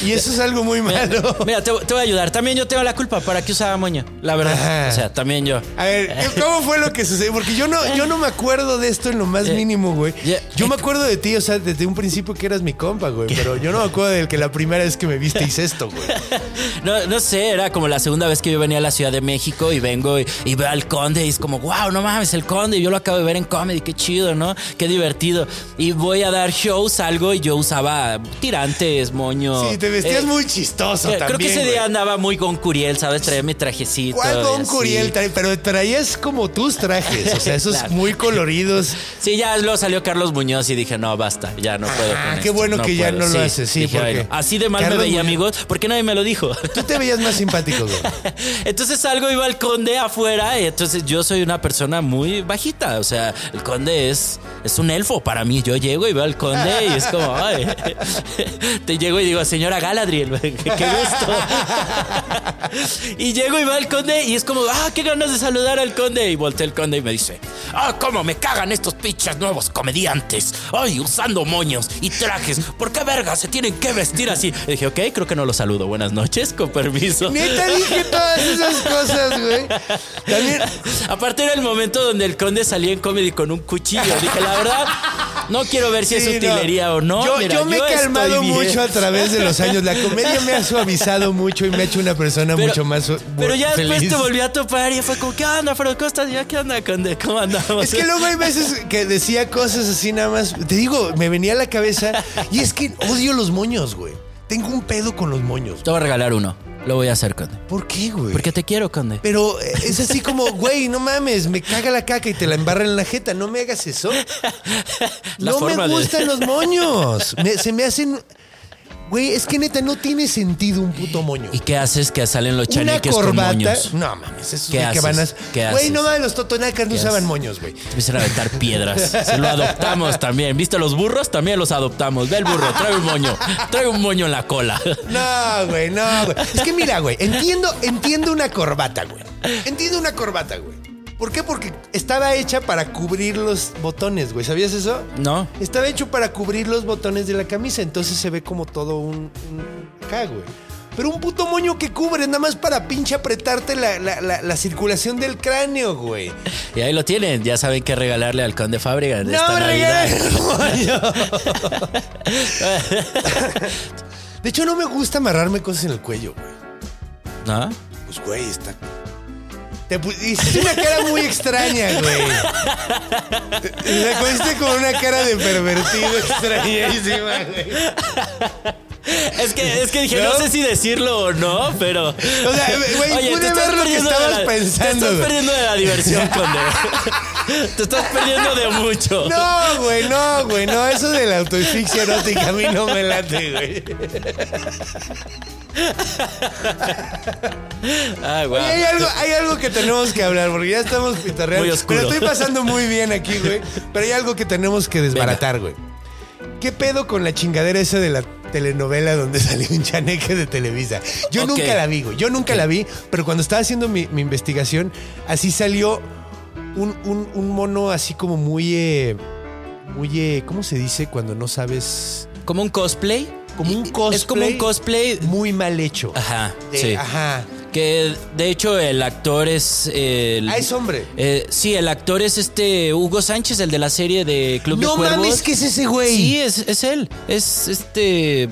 Y eso es algo muy malo. mira, te, te voy a ayudar. También yo tengo la culpa. ¿Para qué usaba moño? La verdad. Ajá. O sea, también yo. A ver, ¿cómo fue lo que sucedió? Porque yo no, yo no me acuerdo de esto en lo más Eh, mínimo, güey. Yo me acuerdo de ti, o sea, desde un principio que eras mi compa, güey. Pero yo no me acuerdo del que la primera vez que me viste hice esto, güey. No, no sé, era como la segunda vez que yo venía a la Ciudad de México y vengo y, y veo al conde y es como, wow, no mames, el conde. Y yo lo acabo de ver en comedy, qué chido, ¿no? Qué divertido. Y voy a dar shows, algo y yo usaba tirantes, moño. Sí, te vestías Eh, muy chistoso Creo también, que ese güey. día andaba muy con Curiel, ¿sabes? Traía mi trajecito. ¿Cuál con. Curiel? Trae- Pero traías como tus trajes, o sea, esos Claro. muy coloridos. Sí, ya lo salió Carlos Muñoz y dije, no, basta, ya no puedo. Ah, con qué esto, bueno que ya no lo haces, sí, Dije, porque "Bueno, así de mal Carlos me veía, Muñoz- amigos, ¿por qué nadie me lo dijo? Tú te veías más simpático, güey. Entonces salgo y va el conde afuera y entonces yo soy una persona muy bajita, o sea, el conde es, es un elfo para mí. Yo llego y veo al conde y es como, ay, te llego y digo, señora Galadriel, qué, gusto. y llego y va el conde y es como, ah, qué ganas de saludar al conde. Y voltea el conde y me dice, ah, cómo me cagan estos pinches nuevos comediantes, ay, usando moños y trajes, ¿por qué verga se tienen que vestir así? Y dije, ok, creo que no lo saludo, buenas noches, con permiso. Neta dije todas esas cosas, güey. También. Aparte era el momento donde el conde salía en comedy con un cuchillo. Dije, la verdad, no quiero ver si es no. utilería o no. Yo, Yo me he calmado mucho a través de los años. La comedia me ha suavizado mucho y me ha hecho una persona Pero- mucho más Pero ya después feliz. te volví a topar y fue como, ¿qué onda, Fro? ¿Cómo estás? Ya, ¿qué onda, conde? ¿Cómo andamos? Es que luego hay veces que decía cosas así nada más. Te digo, me venía a la cabeza. Y es que odio los moños, güey. Tengo un pedo con los moños. Te voy a regalar uno. Lo voy a hacer, conde. ¿Por qué, güey? Porque te quiero, conde. Pero es así como, güey, no mames, me caga la caca y te la embarra en la jeta. No me hagas eso. La no me de- gustan los moños. Me- se me hacen. Güey, es que neta no tiene sentido un puto moño. ¿Y qué haces que salen los Una chaneques con corbata. moños? No mames, esos ¿Qué que van a. Güey, no mames, los totonacas no ¿Qué usaban haces? moños, güey. Empiezan a aventar piedras. Se lo adoptamos también. ¿Viste los burros? También los adoptamos. Ve el burro, trae un moño. Trae un moño en la cola. No, güey, no, güey. Es que mira, güey, entiendo, entiendo una corbata, güey. Entiendo una corbata, güey. ¿Por qué? Porque estaba hecha para cubrir los botones, güey. ¿Sabías eso? No. Estaba hecho para cubrir los botones de la camisa, entonces se ve como todo un, un acá, güey. Pero un puto moño que cubre, nada más para pinche apretarte la, la- la- la circulación del cráneo, güey. Y ahí lo tienen. Ya saben qué regalarle al conde Fábrica de esta No, Navidad. moño. De hecho, no me gusta amarrarme cosas en el cuello, güey. ¿No? Pues, güey, está. Te hiciste una cara muy extraña, güey. Te te pusiste con una cara de pervertido extrañísima, güey. Es que, es que dije, no, ¿No? sé si decirlo o no, pero. O sea, güey, pude ver lo que estabas la- pensando, Te estás perdiendo de la diversión, conde. Te estás perdiendo de mucho. No, güey, no, güey, no. Eso de la autoasfixia erótica a mí no me late, güey. Ah. Oye, hay algo, hay algo que tenemos que hablar, porque ya estamos pitarreando. Muy oscuro. Pero estoy pasando muy bien aquí, güey. Pero hay algo que tenemos que desbaratar, güey. ¿Qué pedo con la chingadera esa de la telenovela donde salió un chaneque de Televisa? Yo nunca la vi, güey. Yo nunca la vi, pero cuando estaba haciendo mi, mi investigación, así salió un, un- un mono así como muy... eh, muy... eh, ¿Cómo se dice cuando no sabes? Como un cosplay. Como un Es como cosplay. un cosplay. Muy mal hecho. Ajá, De- sí. Ajá. Que de hecho el actor es. el- Ah, es hombre. Eh, sí, el actor es este Hugo Sánchez, el de la serie de Club No de Cuervos. mames, que es ese güey. Sí, es, es él. Es este.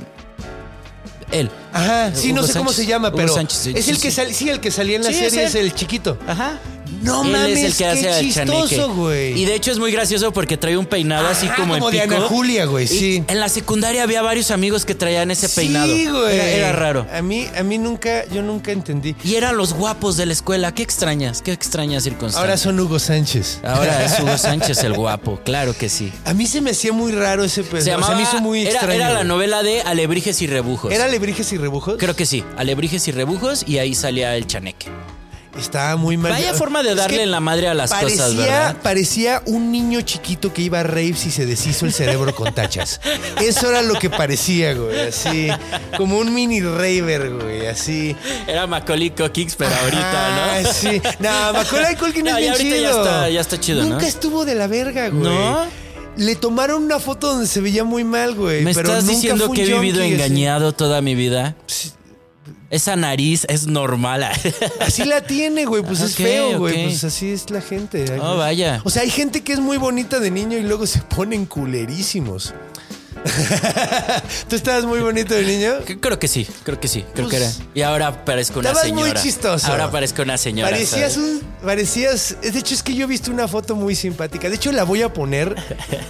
Él. Ajá, sí, no sé cómo se llama, Hugo pero Sánchez, sí, es el que sal- sí, el que salía en la es serie es, él. el chiquito. Ajá. No Él mames, es el que qué hace al chistoso, güey. Y de hecho es muy gracioso porque trae un peinado así Ajá, como, como en de pico. Ana Julia, güey, sí. En la secundaria había varios amigos que traían ese peinado. Sí, güey. Era, era raro. A mí, a mí nunca, yo nunca entendí. Y eran los guapos de la escuela. Qué extrañas, qué extrañas circunstancias. Ahora son Hugo Sánchez. Ahora es Hugo Sánchez el guapo, claro que sí. A mí se me hacía muy raro ese pedo. Se o sea, llamaba, me hizo muy era, extraño. era la novela de Alebrijes y Rebujos. ¿Era Lebrijes y Rebujos? Creo que sí, Alebrijes y Rebujos y ahí salía el chaneque. Estaba muy mal. Vaya forma de Es darle que en la madre a las parecía, cosas, ¿verdad? Parecía un niño chiquito que iba a raves y se deshizo el cerebro con tachas. Eso era lo que parecía, güey. Así, como un mini raver, güey. Así. Era Macaulay Culkin, pero ahorita, Ah, ¿no? sí. No, Macaulay Culkin No, es bien ahorita ya chido. está- ya está chido, ¿no? Nunca estuvo de la verga, güey. ¿No? Le tomaron una foto donde se veía muy mal, güey. ¿Me pero estás nunca diciendo que he vivido así. engañado toda mi vida? Esa nariz es normal. Así la tiene, güey. Pues es feo, güey. Pues así es la gente. Oh, vaya. O sea, hay gente que es muy bonita de niño y luego se ponen culerísimos. ¿Tú estabas muy bonito de niño? Creo que sí, creo que sí, creo que era. Pues, Y ahora parezco una Estabas señora. muy chistoso. Ahora parezco una señora. Parecías ¿sabes? un. Parecías. De hecho, es que yo he visto una foto muy simpática. De hecho, la voy a poner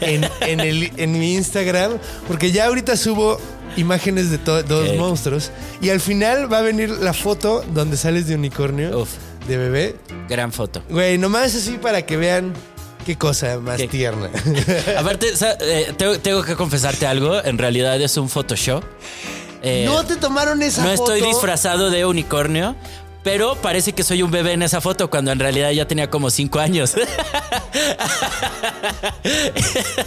en, en el, en mi Instagram. Porque ya ahorita subo imágenes de dos Ok. monstruos. Y al final va a venir la foto donde sales de unicornio. Uf. De bebé. Gran foto. Güey, nomás así para que vean qué cosa más ¿Qué? tierna. Aparte, eh, tengo, tengo que confesarte algo. En realidad es un Photoshop. Eh, no te tomaron esa no foto. estoy disfrazado de unicornio. Pero parece que soy un bebé en esa foto cuando en realidad ya tenía como cinco años.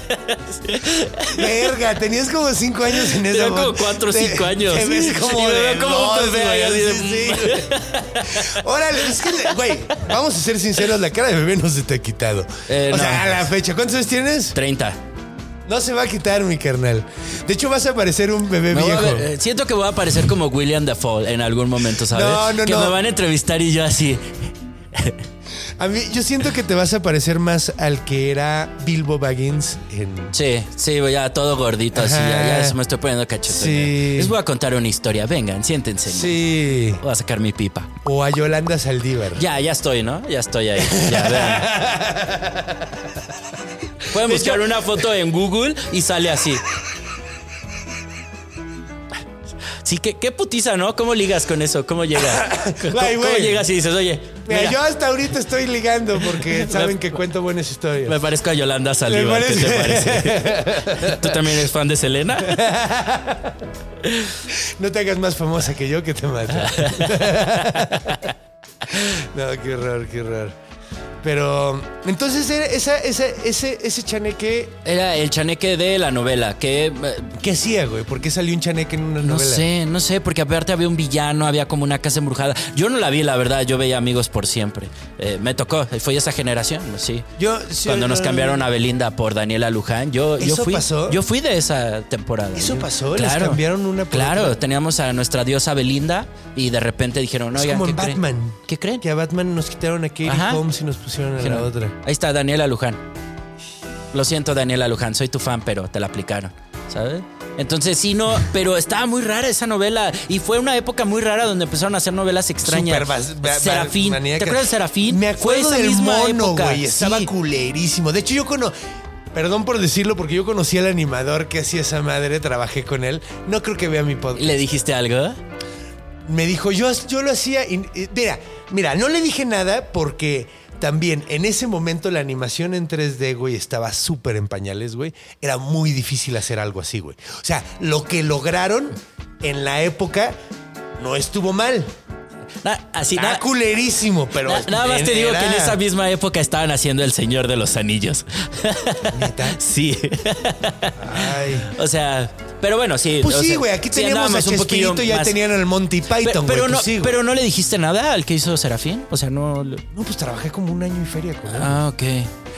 Verga, tenías como cinco años en esa Tenía como cuatro o Te- cinco años. Te ves como Y me de veo como un bebé así de- sí, sí, güey. Órale, es que, güey, vamos a ser sinceros, la cara de bebé no se te ha quitado. Eh, o no. sea, a la fecha, ¿cuántos años tienes? 30. No se va a quitar, mi carnal. De hecho, vas a parecer un bebé Me viejo. ver- eh, siento que voy a parecer como William Dafoe en algún momento, ¿sabes? No, no, que no. me van a entrevistar y yo así. A mí, yo siento que te vas a parecer más al que era Bilbo Baggins en. Sí, sí, ya todo gordito, así, ya, ya me estoy poniendo cachetón. Sí. Les voy a contar una historia. Vengan, siéntense. ¿no? Sí. Voy a sacar mi pipa. O a Yolanda Saldívar. Ya, ya estoy, ¿no? Ya estoy ahí. Ya, vean. Pueden buscar una foto en Google y sale así. Sí, qué, qué putiza, ¿no? ¿Cómo ligas con eso? ¿Cómo llega? ¿Cómo, Ay, cómo llegas y dices, oye, Mira, mira, yo hasta ahorita estoy ligando porque saben que cuento buenas historias. me parezco a Yolanda Saldívar. ¿Qué te parece? ¿Tú también eres fan de Selena? No te hagas más famosa que yo que te mata. no, qué horror, qué horror. Pero entonces era esa, esa, ese, ese chaneque, Era el chaneque de la novela, que eh, ¿qué hacía, güey? ¿Por qué salió un chaneque en una no novela? sé, no sé, porque aparte había un villano, había como una casa embrujada. Yo no la vi, la verdad, yo veía amigos por siempre. Eh, me tocó, fue esa generación, sí. Yo, sí, Cuando nos no, cambiaron a Belinda por Daniela Luján, yo, yo ¿Eso fui. pasó? Yo fui de esa temporada. ¿Eso Yo- pasó? ¿Les cambiaron una Claro, otra? teníamos a nuestra diosa Belinda y de repente dijeron, Es oigan, como ¿qué en creen? Batman. ¿Qué creen? Que a Batman nos quitaron a Katie. Holmes y nos pusieron a la Dijeron, otra. Ahí está Daniela Luján. Lo siento, Daniela Luján, soy tu fan, pero te la aplicaron, ¿sabes? Entonces sí, no, pero estaba muy rara esa novela y fue una época muy rara donde empezaron a hacer novelas extrañas. Serafín. ¿te acuerdas de Serafín? Me Fue acuerdo esa del misma mono, época. güey. Estaba Sí. culerísimo. De hecho, yo conozco. Perdón por decirlo, porque yo conocí al animador que hacía esa madre, trabajé con él. No creo que vea mi podcast. ¿Le dijiste algo? Me dijo, yo, yo lo hacía. y- y- mira, mira, no le dije nada porque también en ese momento la animación en 3D, güey, estaba súper en pañales, güey. Era muy difícil hacer algo así, güey. O sea, lo que lograron en la época no estuvo mal. Na- así, Está na- culerísimo, pero. na- nada más te digo que en esa misma época estaban haciendo El Señor de los Anillos. ¿Neta? sí. Ay. o sea, pero bueno, sí. Pues o sí, güey, aquí sí teníamos a andábamos un Chespirito y ya más- tenían al Monty Python, Pero, pero pues no, sí, pero no le dijiste nada al que hizo Serafín. O sea, no. No, pues trabajé como un año y feria con él. Ah, ok.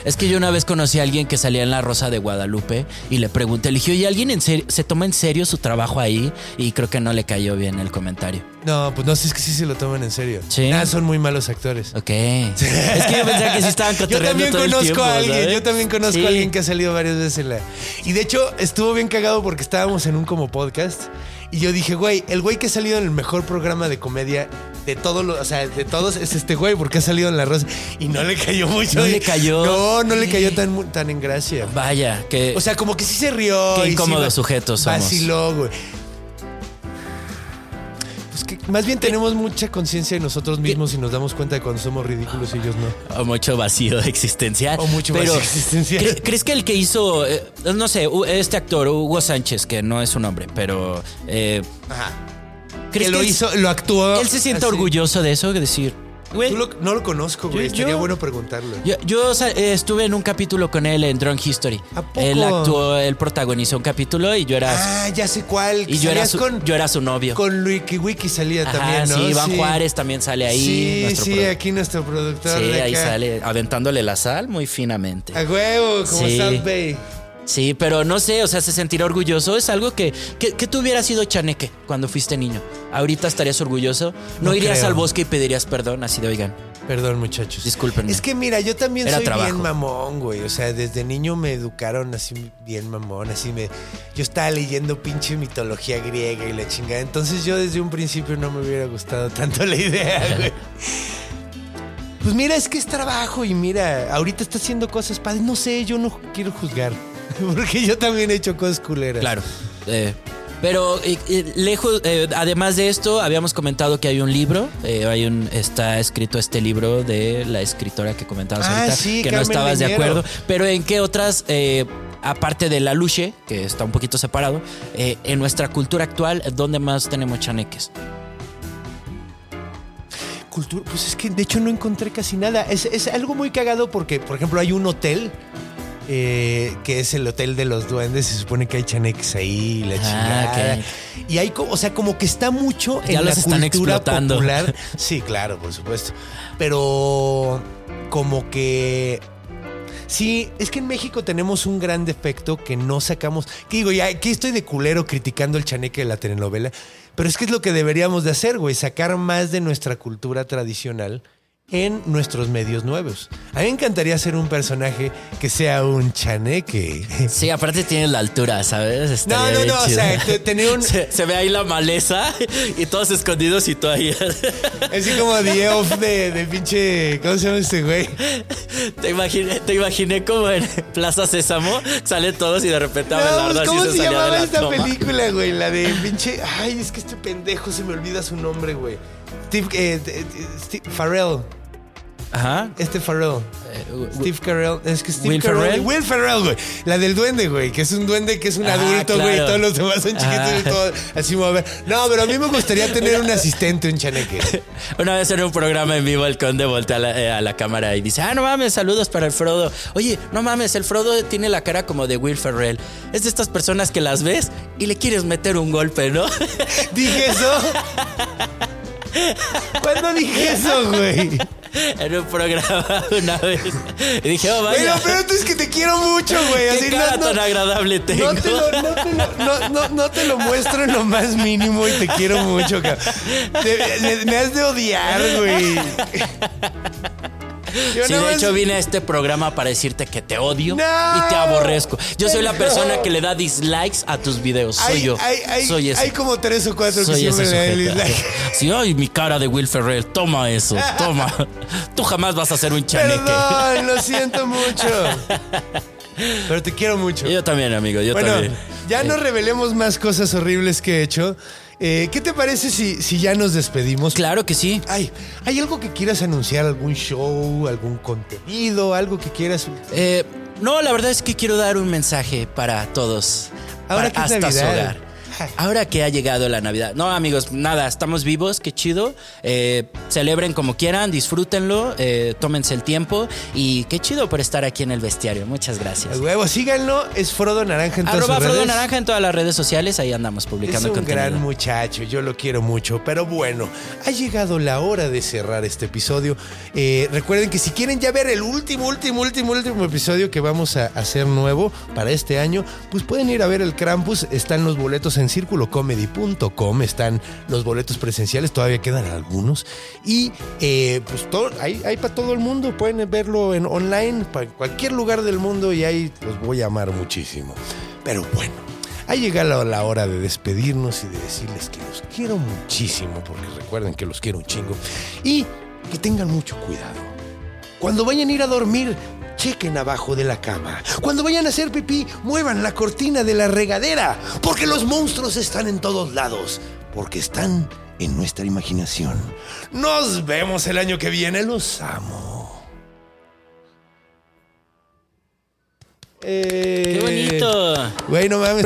Es que yo una vez conocí a alguien que salía en La Rosa de Guadalupe y le pregunté, le dije, oye, ¿alguien en serio, se toma en serio su trabajo ahí? Y creo que no le cayó bien el comentario. No, pues no sé, es que sí se lo toman en serio. Sí. Ah, son muy malos actores. Ok. Es que yo pensaba que sí estaban Yo también todo el conozco tiempo, a alguien, ¿sabes? yo también conozco Sí. a alguien que ha salido varias veces en la. Y de hecho, estuvo bien cagado porque estábamos en un como podcast. Y yo dije, güey, el güey que ha salido en el mejor programa de comedia de todos los, o sea, de todos es este güey porque ha salido en la rosa. Y no le cayó mucho. ¿No Y- le cayó? No, no le cayó tan, tan en gracia. Vaya, que... O sea, como que sí se rió. Qué sí incómodos va- sujetos somos. Vaciló, güey. Pues que más bien tenemos mucha conciencia de nosotros mismos y nos damos cuenta de cuando somos ridículos y ellos no. O mucho vacío existencial. O mucho Pero, vacío existencial. ¿cre- ¿Crees que el que hizo, eh, no sé, este actor, Hugo Sánchez, que no es su nombre, pero... eh, Ajá. ¿Crees que lo él- hizo, lo actuó. Él se siente así. orgulloso de eso, de decir, güey, Tú lo- no lo conozco, güey. Yo- Estaría yo- bueno preguntarle. Yo, yo, o sea, eh, estuve en un capítulo con él en Drunk History. ¿A poco? Él actuó, él protagonizó un capítulo y yo era Ah, ya sé cuál. y yo era su, con, yo era su novio. con Wiki Wiki salía Ajá, también, ¿no? sí, Iván Juárez también sale ahí. Sí, sí, aquí nuestro productor. Sí, de ahí acá. sale aventándole la sal muy finamente. A huevo, como Sí. South Bay. Sí, pero no sé, o sea, se sentirá orgulloso. Es algo que, que, que tú hubieras sido chaneque cuando fuiste niño. Ahorita estarías orgulloso. No, No irías creo. al bosque y pedirías perdón, así de oigan. Perdón, muchachos. Discúlpenme. Es que mira, yo también Era soy trabajo. bien mamón, güey. O sea, desde niño me educaron así bien mamón, así me. Yo estaba leyendo pinche mitología griega y la chingada. Entonces yo desde un principio no me hubiera gustado tanto la idea, güey. Pues mira, es que es trabajo y mira, ahorita está haciendo cosas padres. No sé, yo no quiero juzgar. Porque yo también he hecho cosas culeras. Claro. eh, pero eh, eh, lejos, eh, además de esto, habíamos comentado que hay un libro, eh, hay un, está escrito este libro de la escritora que comentabas Ah, ahorita, sí, que no estabas de acuerdo. Pero en qué otras, aparte de la luche, que está un poquito separado, eh, en nuestra cultura actual, ¿dónde más tenemos chaneques? Cultura, pues es que de hecho no encontré casi nada. Es, es algo muy cagado porque, por ejemplo, hay un hotel eh, que es el hotel de los duendes. Se supone que hay chaneques ahí, la Ah, chingada. ok. Y hay, o sea, como que está mucho Ya en los la están cultura explotando. popular. Sí, claro, por supuesto. Pero como que Sí, es que en México tenemos un gran defecto que no sacamos. Que digo, ya aquí estoy de culero criticando el chaneque de la telenovela, pero es que es lo que deberíamos de hacer, güey, sacar más de nuestra cultura tradicional en nuestros medios nuevos. A mí me encantaría ser un personaje que sea un chaneque. Sí, aparte tienes la altura, ¿sabes? No, Estaría no, no, o sea, te- tenía un... Se, se ve ahí la maleza y todos escondidos y tú ahí. Así como The Elf de, de pinche... ¿Cómo se llama este güey? Te imaginé, te imaginé como en Plaza Sésamo, salen todos y de repente No, Abelardo así ¿Cómo se se llamaba la esta toma. película, güey? La de pinche. Ay, es que este pendejo se me olvida su nombre, güey. Steve, eh, eh, Steve Farrell. Ajá. Este Farrell. eh, Steve Carell, es que Steve Will Carell, Ferrell. Will Ferrell, güey. La del duende, güey, que es un duende que es un Ah, adulto, güey, y todos los demás son chiquitos Ah. y todo así mover. No, pero a mí me gustaría tener un asistente, un chaneque. Una vez en un programa en vivo el conde voltea a la, eh, a la cámara y dice, ah, no mames, saludos para el Frodo. Oye, no mames, el Frodo tiene la cara como de Will Ferrell. Es de estas personas que las ves y le quieres meter un golpe, ¿no? ¿Dije eso? ¿Cuándo dije eso, güey? en un programa una vez. Y dije, oh, vaya. lo peor es que te quiero mucho, güey. Qué Así cara no, tan no, agradable tengo. no te, lo, no, te lo, no, no- te lo muestro en lo más mínimo y te quiero mucho, cabrón. Me has de odiar, güey. Yo Sí, de hecho vine a este programa para decirte que te odio No. y te aborrezco. Yo soy la No. persona que le da dislikes a tus videos. Soy hay, yo. Hay, hay- soy ese. hay como tres o cuatro Soy que siempre le dan dislike. Sí, ay, mi cara de Will Ferrell. Toma eso, toma. Tú jamás vas a ser un chaneque. Perdón, lo siento mucho. Pero te quiero mucho. Yo también, amigo, yo bueno, también. ya no revelemos más cosas horribles que he hecho. Eh, ¿Qué te parece si, si ya nos despedimos? Claro que sí. Ay, ¿hay algo que quieras anunciar? ¿Algún show? ¿Algún contenido? ¿Algo que quieras? Eh, no, la verdad es que quiero dar un mensaje para todos. Ahora para- que es hasta su Navidad. hogar. Ahora que ha llegado la Navidad. No, amigos, nada, estamos vivos, qué chido. Eh, celebren como quieran, disfrútenlo, eh, tómense el tiempo y qué chido por estar aquí en el bestiario. Muchas gracias. Al huevo, síganlo. Es Frodo Naranja en todas Arroba sus Frodo redes. Naranja en todas las redes sociales, ahí andamos Es publicando un contenido. gran muchacho, yo lo quiero mucho. Pero bueno, ha llegado la hora de cerrar este episodio. Eh, recuerden que si quieren ya ver el último, último, último, último episodio que vamos a hacer nuevo para este año, pues pueden ir a ver el Krampus. Están los boletos en circulocomedy.com, están los boletos presenciales, todavía quedan algunos. Y eh, pues todo, hay, hay para todo el mundo, pueden verlo en online, para cualquier lugar del mundo y ahí los voy a amar muchísimo. Pero bueno. Ha llegado la hora de despedirnos y de decirles que los quiero muchísimo, porque recuerden que los quiero un chingo. Y que tengan mucho cuidado. Cuando vayan a ir a dormir, chequen abajo de la cama. Cuando vayan a hacer pipí, muevan la cortina de la regadera, porque los monstruos están en todos lados, porque están en nuestra imaginación. Nos vemos el año que viene, los amo. Eh, ¡Qué bonito! Güey, no mames.